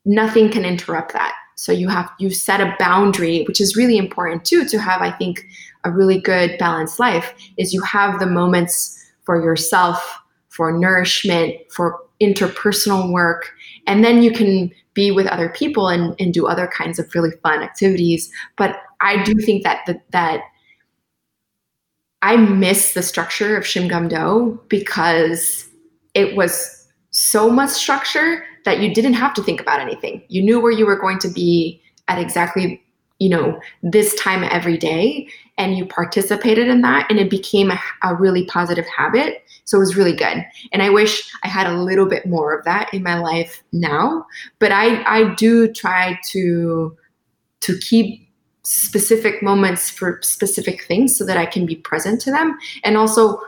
nothing can interrupt that so you have you set a boundary which is really important too to have i think a really good balanced life is you have the moments for yourself for nourishment for interpersonal work and then you can be with other people and, and do other kinds of really fun activities but i do think that that, that i miss the structure of Shimgum Do because it was so much structure that you didn't have to think about anything. You knew where you were going to be at exactly, you know, this time every day and you participated in that and it became a, a really positive habit. So it was really good. And I wish I had a little bit more of that in my life now, but I I do try to to keep specific moments for specific things so that I can be present to them and also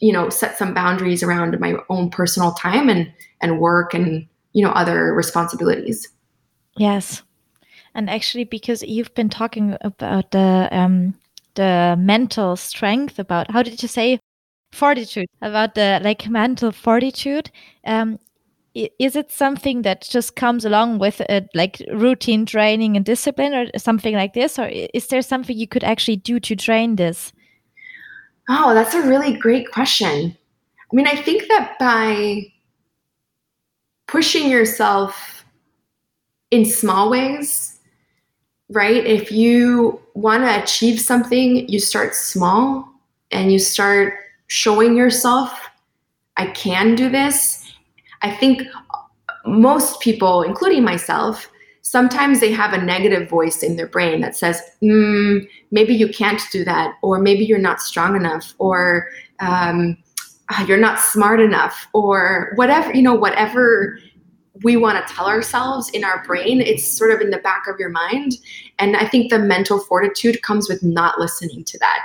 you know set some boundaries around my own personal time and and work and you know other responsibilities yes and actually because you've been talking about the um the mental strength about how did you say fortitude? About the like mental fortitude um is it something that just comes along with a, like routine training and discipline or something like this? Or is there something you could actually do to train this? Oh, that's a really great question. I mean, I think that by pushing yourself in small ways, right? If you want to achieve something, you start small and you start showing yourself, I can do this. I think most people, including myself, sometimes they have a negative voice in their brain that says, mm, maybe you can't do that, or maybe you're not strong enough, or um, ah, you're not smart enough, or whatever, you know, whatever we want to tell ourselves in our brain, it's sort of in the back of your mind. And I think the mental fortitude comes with not listening to that.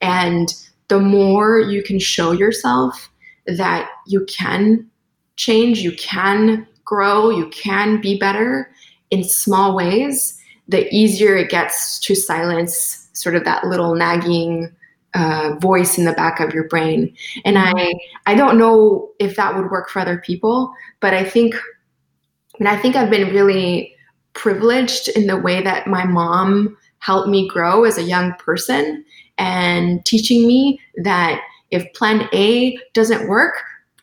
And the more you can show yourself that you can change, you can grow, you can be better, in small ways, the easier it gets to silence sort of that little nagging uh, voice in the back of your brain. And I, I don't know if that would work for other people, but I think, mean, I think I've been really privileged in the way that my mom helped me grow as a young person and teaching me that if plan A doesn't work,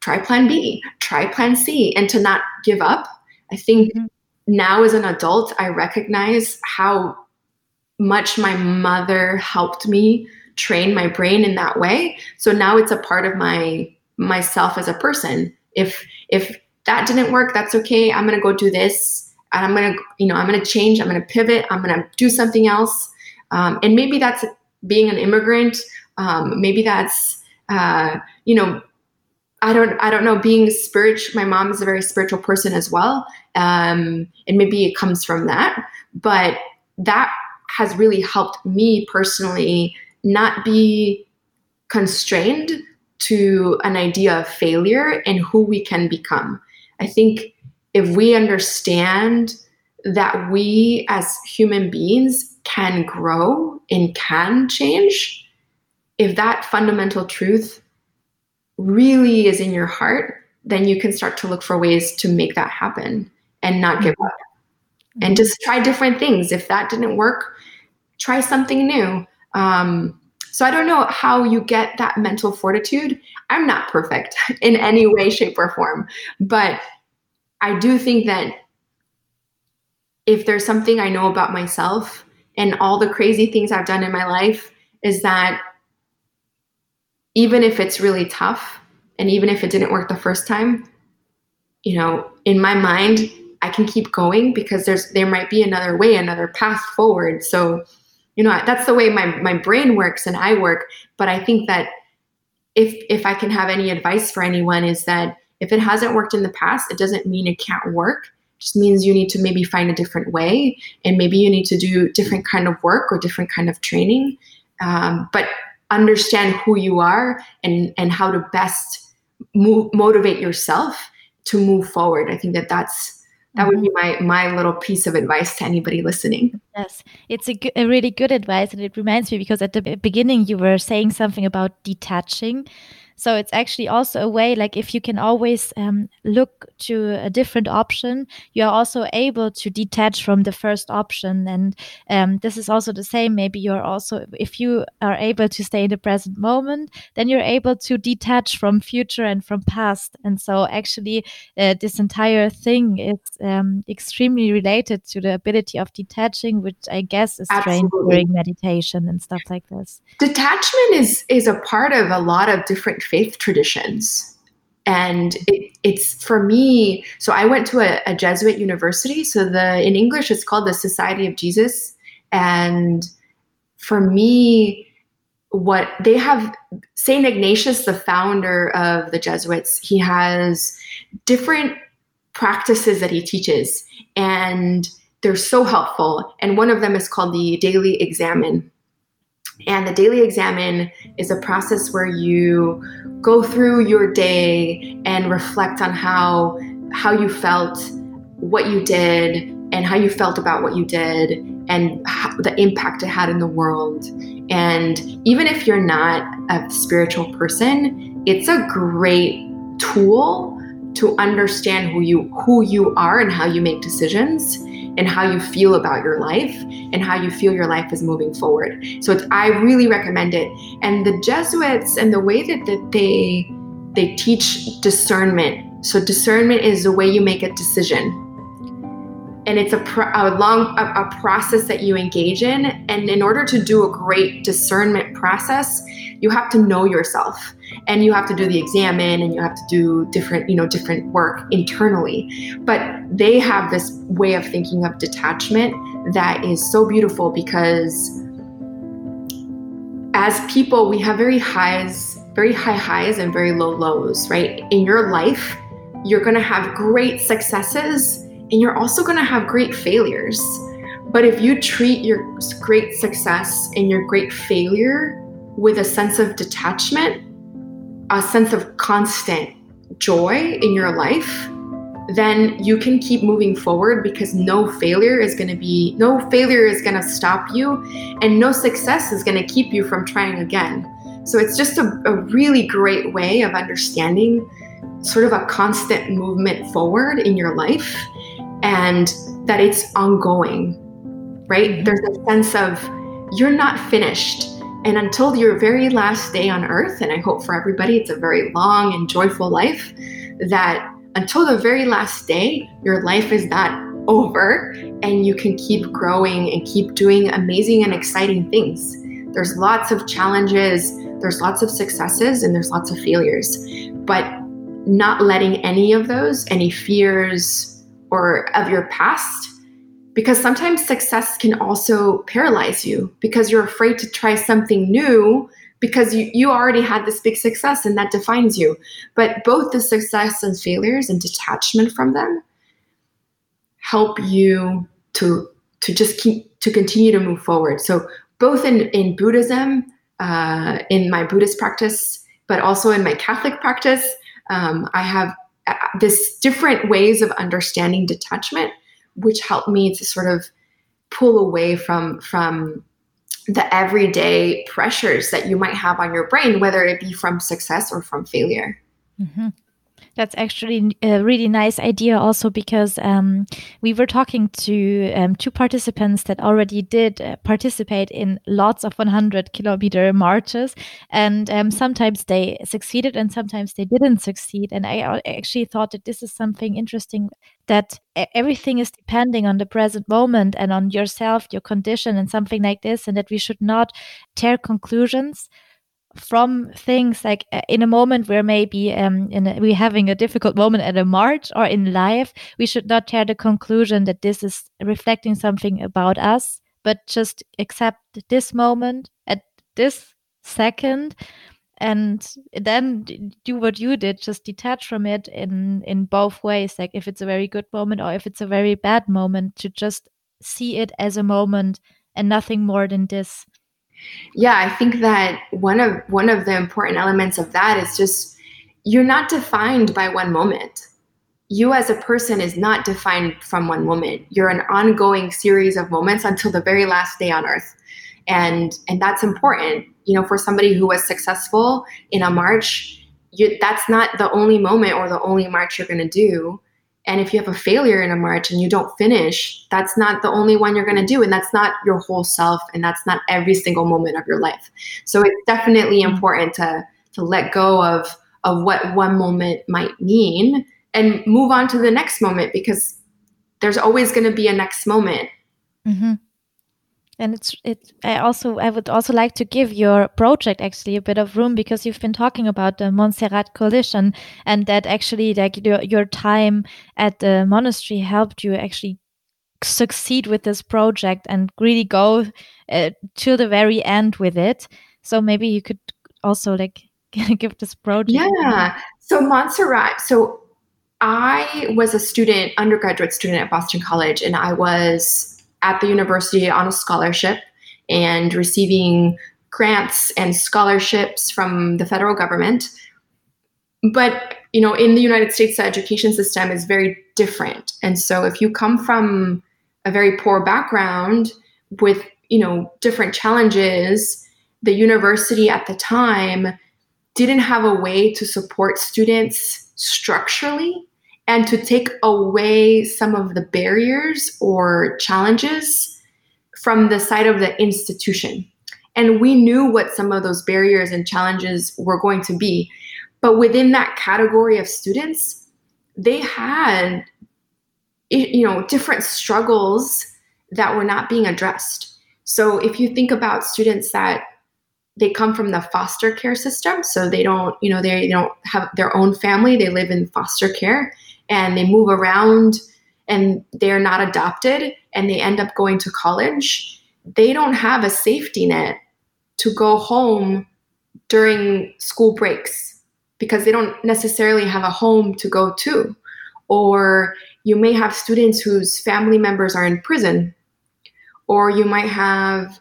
try plan B, try plan C, and to not give up. I think mm-hmm now as an adult, I recognize how much my mother helped me train my brain in that way. So now it's a part of my myself as a person. If if that didn't work, that's okay. I'm gonna go do this, and I'm gonna you know I'm gonna change. I'm gonna pivot. I'm gonna do something else. Um, and maybe that's being an immigrant. Um, maybe that's uh, you know, I don't I don't know being spiritual. My mom is a very spiritual person as well, um, and maybe it comes from that. But that has really helped me personally not be constrained to an idea of failure and who we can become. I think if we understand that we as human beings can grow and can change, if that fundamental truth really is in your heart, then you can start to look for ways to make that happen and not give up. And just try different things. If that didn't work, try something new. Um, so I don't know how you get that mental fortitude. I'm not perfect in any way, shape, or form, but I do think that if there's something I know about myself and all the crazy things I've done in my life, is that even if it's really tough and even if it didn't work the first time, you know, in my mind, I can keep going because there's there might be another way, another path forward. So, you know, that's the way my my brain works and I work. But I think that if if I can have any advice for anyone is that if it hasn't worked in the past, it doesn't mean it can't work. It just means you need to maybe find a different way, and maybe you need to do different kind of work or different kind of training. Um, but understand who you are and and how to best move, motivate yourself to move forward. I think that that's that would be mm-hmm. my my little piece of advice to anybody listening yes it's a, a really good advice and it reminds me because at the beginning you were saying something about detaching so it's actually also a way, like if you can always um, look to a different option, you are also able to detach from the first option. And um, this is also the same. Maybe you're also, if you are able to stay in the present moment, then you're able to detach from future and from past. And so actually, uh, this entire thing is um, extremely related to the ability of detaching, which I guess is trained during meditation and stuff like this. Detachment is is a part of a lot of different faith traditions. And it, it's for me, so I went to a, a Jesuit university. So the in English it's called the Society of Jesus. And for me, what they have St. Ignatius, the founder of the Jesuits, he has different practices that he teaches, and they're so helpful. And one of them is called the Daily Examen. And the daily examen is a process where you go through your day and reflect on how how you felt, what you did, and how you felt about what you did and how, the impact it had in the world. And even if you're not a spiritual person, it's a great tool to understand who you who you are and how you make decisions and how you feel about your life and how you feel your life is moving forward. So I really recommend it. And the Jesuits and the way that, that they they teach discernment. So discernment is the way you make a decision and it's a, pro- a long a, a, process that you engage in. And in order to do a great discernment process you have to know yourself. And you have to do the examen and you have to do different you know different work internally. But they have this way of thinking of detachment that is so beautiful because as people we have very highs very high highs and very low lows right? In your life you're going to have great successes and you're also going to have great failures. But if you treat your great success and your great failure with a sense of detachment, a sense of constant joy in your life, then you can keep moving forward because no failure is going to be, no failure is going to stop you, and no success is going to keep you from trying again. So it's just a, a really great way of understanding sort of a constant movement forward in your life and that it's ongoing, right? Mm-hmm. There's a sense of you're not finished. And until your very last day on earth, and I hope for everybody it's a very long and joyful life, that until the very last day, your life is not over and you can keep growing and keep doing amazing and exciting things. There's lots of challenges, there's lots of successes, and there's lots of failures. But not letting any of those, any fears, or of your past because sometimes success can also paralyze you because you're afraid to try something new because you, you already had this big success and that defines you. But both the success and failures and detachment from them help you to to just keep to continue to move forward. So both in in Buddhism, uh, in my Buddhist practice, but also in my Catholic practice, um, I have this different ways of understanding detachment, which help me to sort of pull away from from the everyday pressures that you might have on your brain, whether it be from success or from failure. Mm-hmm. That's actually a really nice idea, also because um, we were talking to um, two participants that already did uh, participate in lots of 100 kilometer marches, and um, sometimes they succeeded and sometimes they didn't succeed. And I actually thought that this is something interesting that everything is depending on the present moment and on yourself, your condition, and something like this, and that we should not tear conclusions from things like uh, in a moment where maybe um, a, we're having a difficult moment at a march or in life, we should not tear the conclusion that this is reflecting something about us, but just accept this moment at this second. And then do what you did just detach from it in in both ways like if it's a very good moment or if it's a very bad moment to just see it as a moment and nothing more than this yeah, I think that one of one of the important elements of that is just you're not defined by one moment. You as a person is not defined from one moment. You're an ongoing series of moments until the very last day on earth. And and that's important. You know, for somebody who was successful in a march, you, that's not the only moment or the only march you're going to do and if you have a failure in a march and you don't finish, that's not the only one you're going to do. And that's not your whole self. And that's not every single moment of your life. So it's definitely mm-hmm. important to, to let go of, of what one moment might mean and move on to the next moment because there's always going to be a next moment. Mm-hmm and it's it i also i would also like to give your project actually a bit of room because you've been talking about the montserrat coalition and that actually like your, your time at the monastery helped you actually succeed with this project and really go uh, to the very end with it. So maybe you could also like give this project yeah. So montserrat so i was a student undergraduate student at boston college and i was at the university on a scholarship and receiving grants and scholarships from the federal government. But you know, in the United States, the education system is very different. And so if you come from a very poor background with, you know, different challenges, the university at the time didn't have a way to support students structurally and to take away some of the barriers or challenges from the side of the institution. And we knew what some of those barriers and challenges were going to be. But within that category of students, they had you know different struggles that were not being addressed. So if you think about students that they come from the foster care system, so they don't, you know, they, don't have their own family, they live in foster care and they move around and they're not adopted and they end up going to college, they don't have a safety net to go home during school breaks because they don't necessarily have a home to go to. Or you may have students whose family members are in prison. Or you might have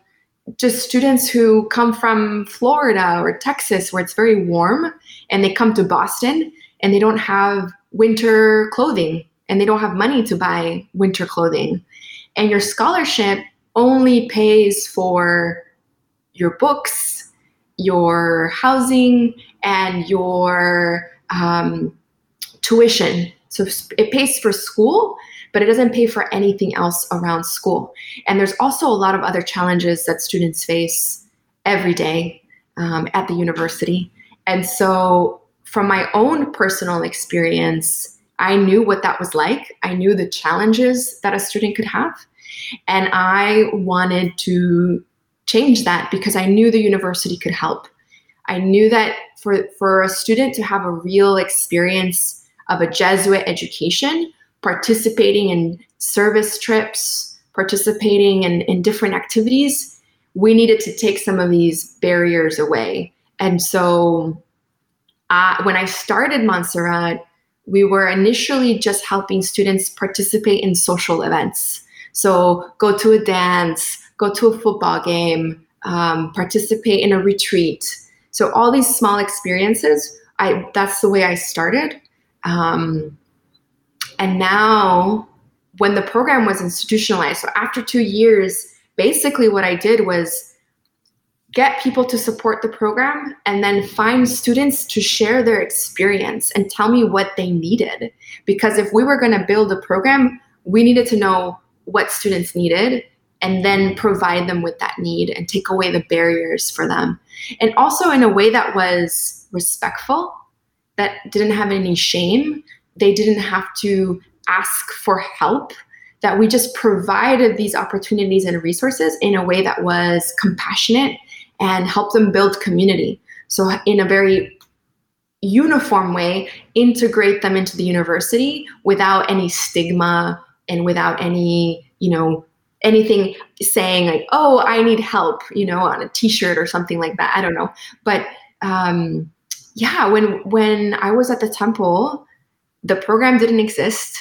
just students who come from Florida or Texas where it's very warm and they come to Boston and they don't have winter clothing and they don't have money to buy winter clothing. And your scholarship only pays for your books, your housing, and your um, tuition. So it pays for school, but it doesn't pay for anything else around school. And there's also a lot of other challenges that students face every day um, at the university. And so from my own personal experience, I knew what that was like. I knew the challenges that a student could have. And I wanted to change that because I knew the university could help. I knew that for, for a student to have a real experience of a Jesuit education, participating in service trips, participating in, in different activities, we needed to take some of these barriers away. And so uh, when I started Montserrat, we were initially just helping students participate in social events. So go to a dance, go to a football game, um, participate in a retreat. So all these small experiences, I that's the way I started. Um, and now, when the program was institutionalized, so after two years, basically what I did was get people to support the program and then find students to share their experience and tell me what they needed. Because if we were going to build a program, we needed to know what students needed and then provide them with that need and take away the barriers for them. And also in a way that was respectful, that didn't have any shame. They didn't have to ask for help, that we just provided these opportunities and resources in a way that was compassionate and help them build community. So, in a very uniform way, integrate them into the university without any stigma and without any, you know, anything saying like, "Oh, I need help," you know, on a T-shirt or something like that. I don't know, but um, yeah, when when I was at the temple, the program didn't exist.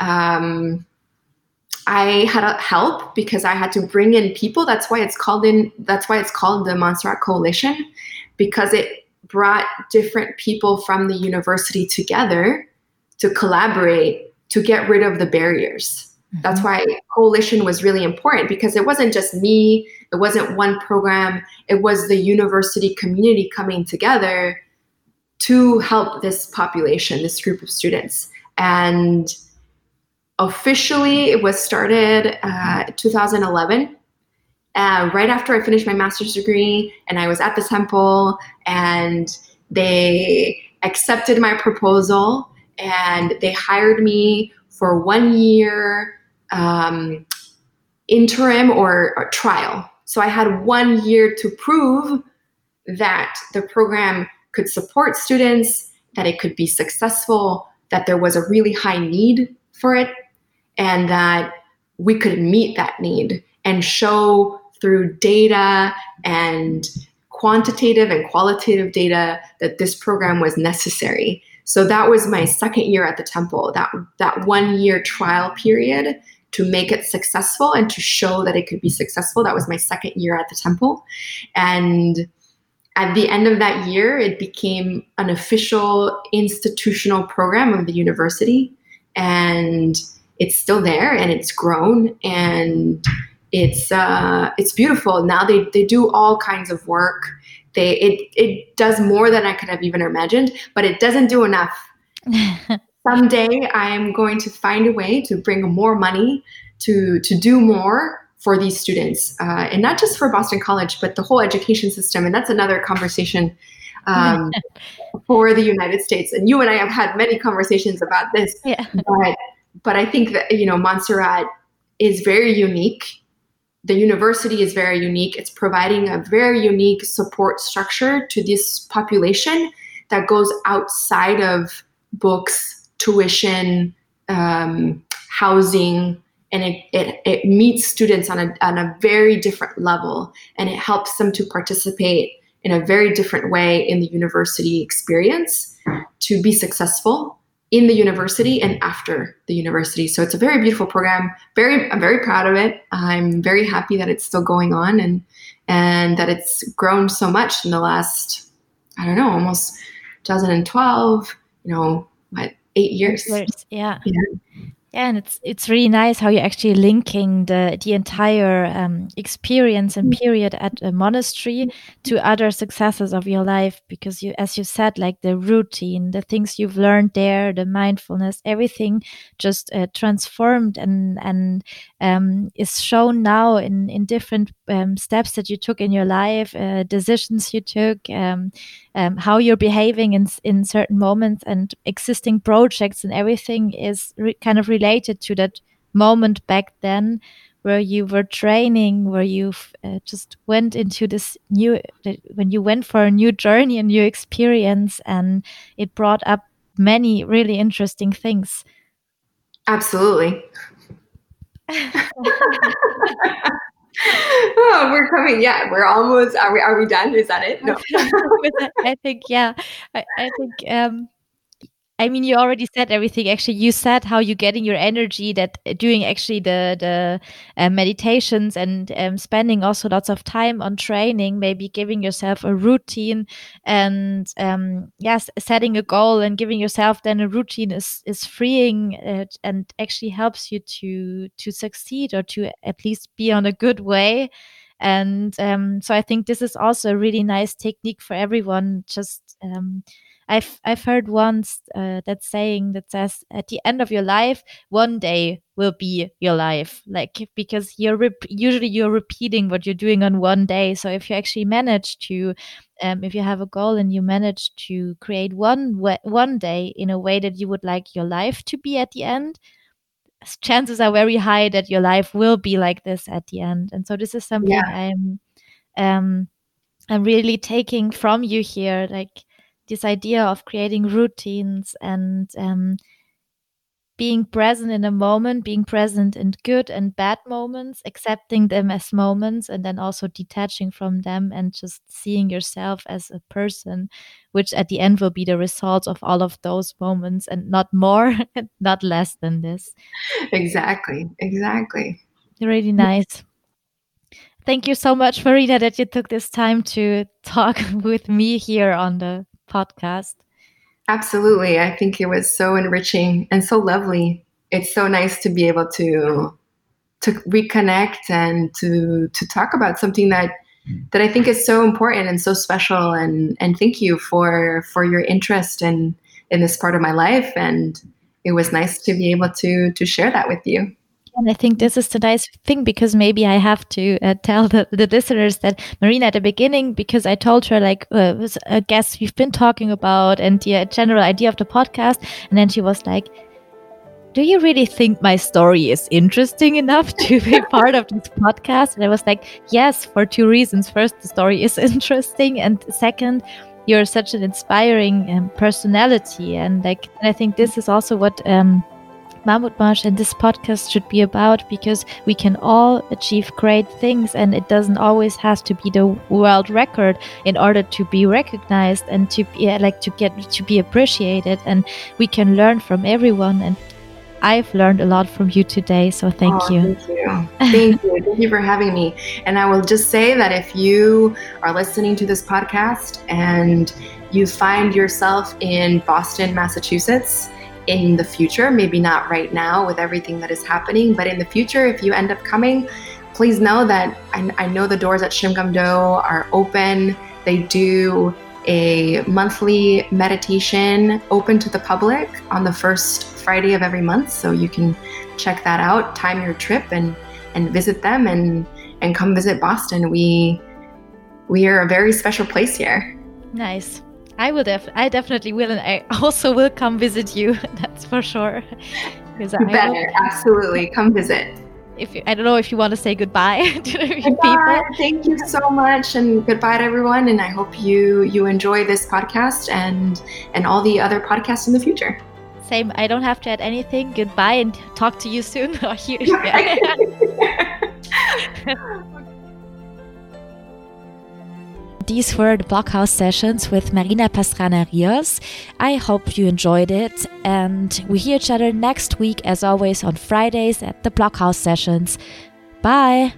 Um, I had a help because I had to bring in people. That's why it's called in. That's why it's called the Montserrat Coalition, because it brought different people from the university together to collaborate to get rid of the barriers. Mm-hmm. That's why coalition was really important because it wasn't just me, it wasn't one program, it was the university community coming together to help this population, this group of students. And officially, it was started uh, 2011. Uh, right after I finished my master's degree, and I was at the temple, and they accepted my proposal and they hired me for one year um, interim or, or trial. So I had one year to prove that the program could support students, that it could be successful, that there was a really high need for it, and that we could meet that need and show through data and quantitative and qualitative data that this program was necessary. So that was my second year at the temple, that that one year trial period to make it successful and to show that it could be successful. That was my second year at the temple. And at the end of that year, it became an official institutional program of the university. And it's still there and it's grown and it's uh, it's beautiful. Now they, they do all kinds of work. They it it does more than I could have even imagined, but it doesn't do enough. Someday I am going to find a way to bring more money to to do more for these students, uh, and not just for Boston College, but the whole education system. And that's another conversation um, for the United States. And you and I have had many conversations about this. Yeah. But but I think that you know Montserrat is very unique. The university is very unique. It's providing a very unique support structure to this population that goes outside of books, tuition, um, housing, and it, it, it meets students on a, on a very different level and it helps them to participate in a very different way in the university experience to be successful in the university and after the university. So it's a very beautiful program. Very, I'm very proud of it. I'm very happy that it's still going on and and that it's grown so much in the last, I don't know, almost 2012. You know, what eight years? years yeah. yeah. Yeah, and it's it's really nice how you're actually linking the the entire um, experience and period at a monastery to other successes of your life because you, as you said, like the routine, the things you've learned there, the mindfulness, everything just uh, transformed and and um, is shown now in in different um, steps that you took in your life, uh, decisions you took, um, um, how you're behaving in in certain moments, and existing projects and everything is kind of related to that moment back then where you were training where you uh, just went into this new when you went for a new journey a new experience and it brought up many really interesting things. Absolutely oh, we're coming. Yeah, we're almost. Are we? Are we done? Is that it? No. I think yeah. I, I think um, I mean, you already said everything. Actually, you said how you're getting your energy that uh, doing actually the the uh, meditations and um, spending also lots of time on training, maybe giving yourself a routine and um, yes, setting a goal and giving yourself then a routine is is freeing uh, and actually helps you to to succeed or to at least be on a good way. And um, so I think this is also a really nice technique for everyone. Just um, I've I've heard once uh, that saying that says at the end of your life, one day will be your life. Like because you're rep- usually you're repeating what you're doing on one day. So if you actually manage to, um, if you have a goal and you manage to create one one day in a way that you would like your life to be at the end, chances are very high that your life will be like this at the end. And so this is something yeah. I'm um I'm really taking from you here, like this idea of creating routines and um, being present in a moment, being present in good and bad moments, accepting them as moments, and then also detaching from them and just seeing yourself as a person, which at the end will be the result of all of those moments and not more, not less than this. Exactly, exactly. Really nice. Thank you so much, Marina, that you took this time to talk with me here on the podcast. Absolutely. I think it was so enriching and so lovely. It's so nice to be able to to reconnect and to to talk about something that that I think is so important and so special and and thank you for for your interest in in this part of my life and it was nice to be able to to share that with you. And I think this is the nice thing because maybe I have to uh, tell the, the listeners that Marina at the beginning, because I told her like uh, was a guest we've been talking about and the uh, general idea of the podcast, and then she was like, "Do you really think my story is interesting enough to be part of this podcast?" And I was like, "Yes, for two reasons. First, the story is interesting, and second, You're such an inspiring um, personality, and like, and I think this is also what um, Mammut March and this podcast should be about because we can all achieve great things and it doesn't always have to be the world record in order to be recognized and to be like to get to be appreciated and we can learn from everyone and I've learned a lot from you today, so thank oh, you. Thank you. Thank you. Thank you for having me. And I will just say that if you are listening to this podcast and you find yourself in Boston, Massachusetts, in the future, maybe not right now with everything that is happening, but in the future, if you end up coming, please know that I, I know the doors at Shimgum Do are open. They do a monthly meditation open to the public on the first Friday of every month. So you can check that out, time your trip and and visit them and and come visit Boston. We we are a very special place here. Nice. I will def I definitely will, and I also will come visit you. That's for sure. Because I better absolutely come visit. If you, I don't know if you want to say goodbye to goodbye. people. Thank you so much, and goodbye to everyone. And I hope you you enjoy this podcast and and all the other podcasts in the future. Same. I don't have to add anything. Goodbye, and talk to you soon. or here. These were the Blockhouse sessions with Marina Pastrana Rios. I hope you enjoyed it, and we hear each other next week, as always, on Fridays at the Blockhouse sessions. Bye!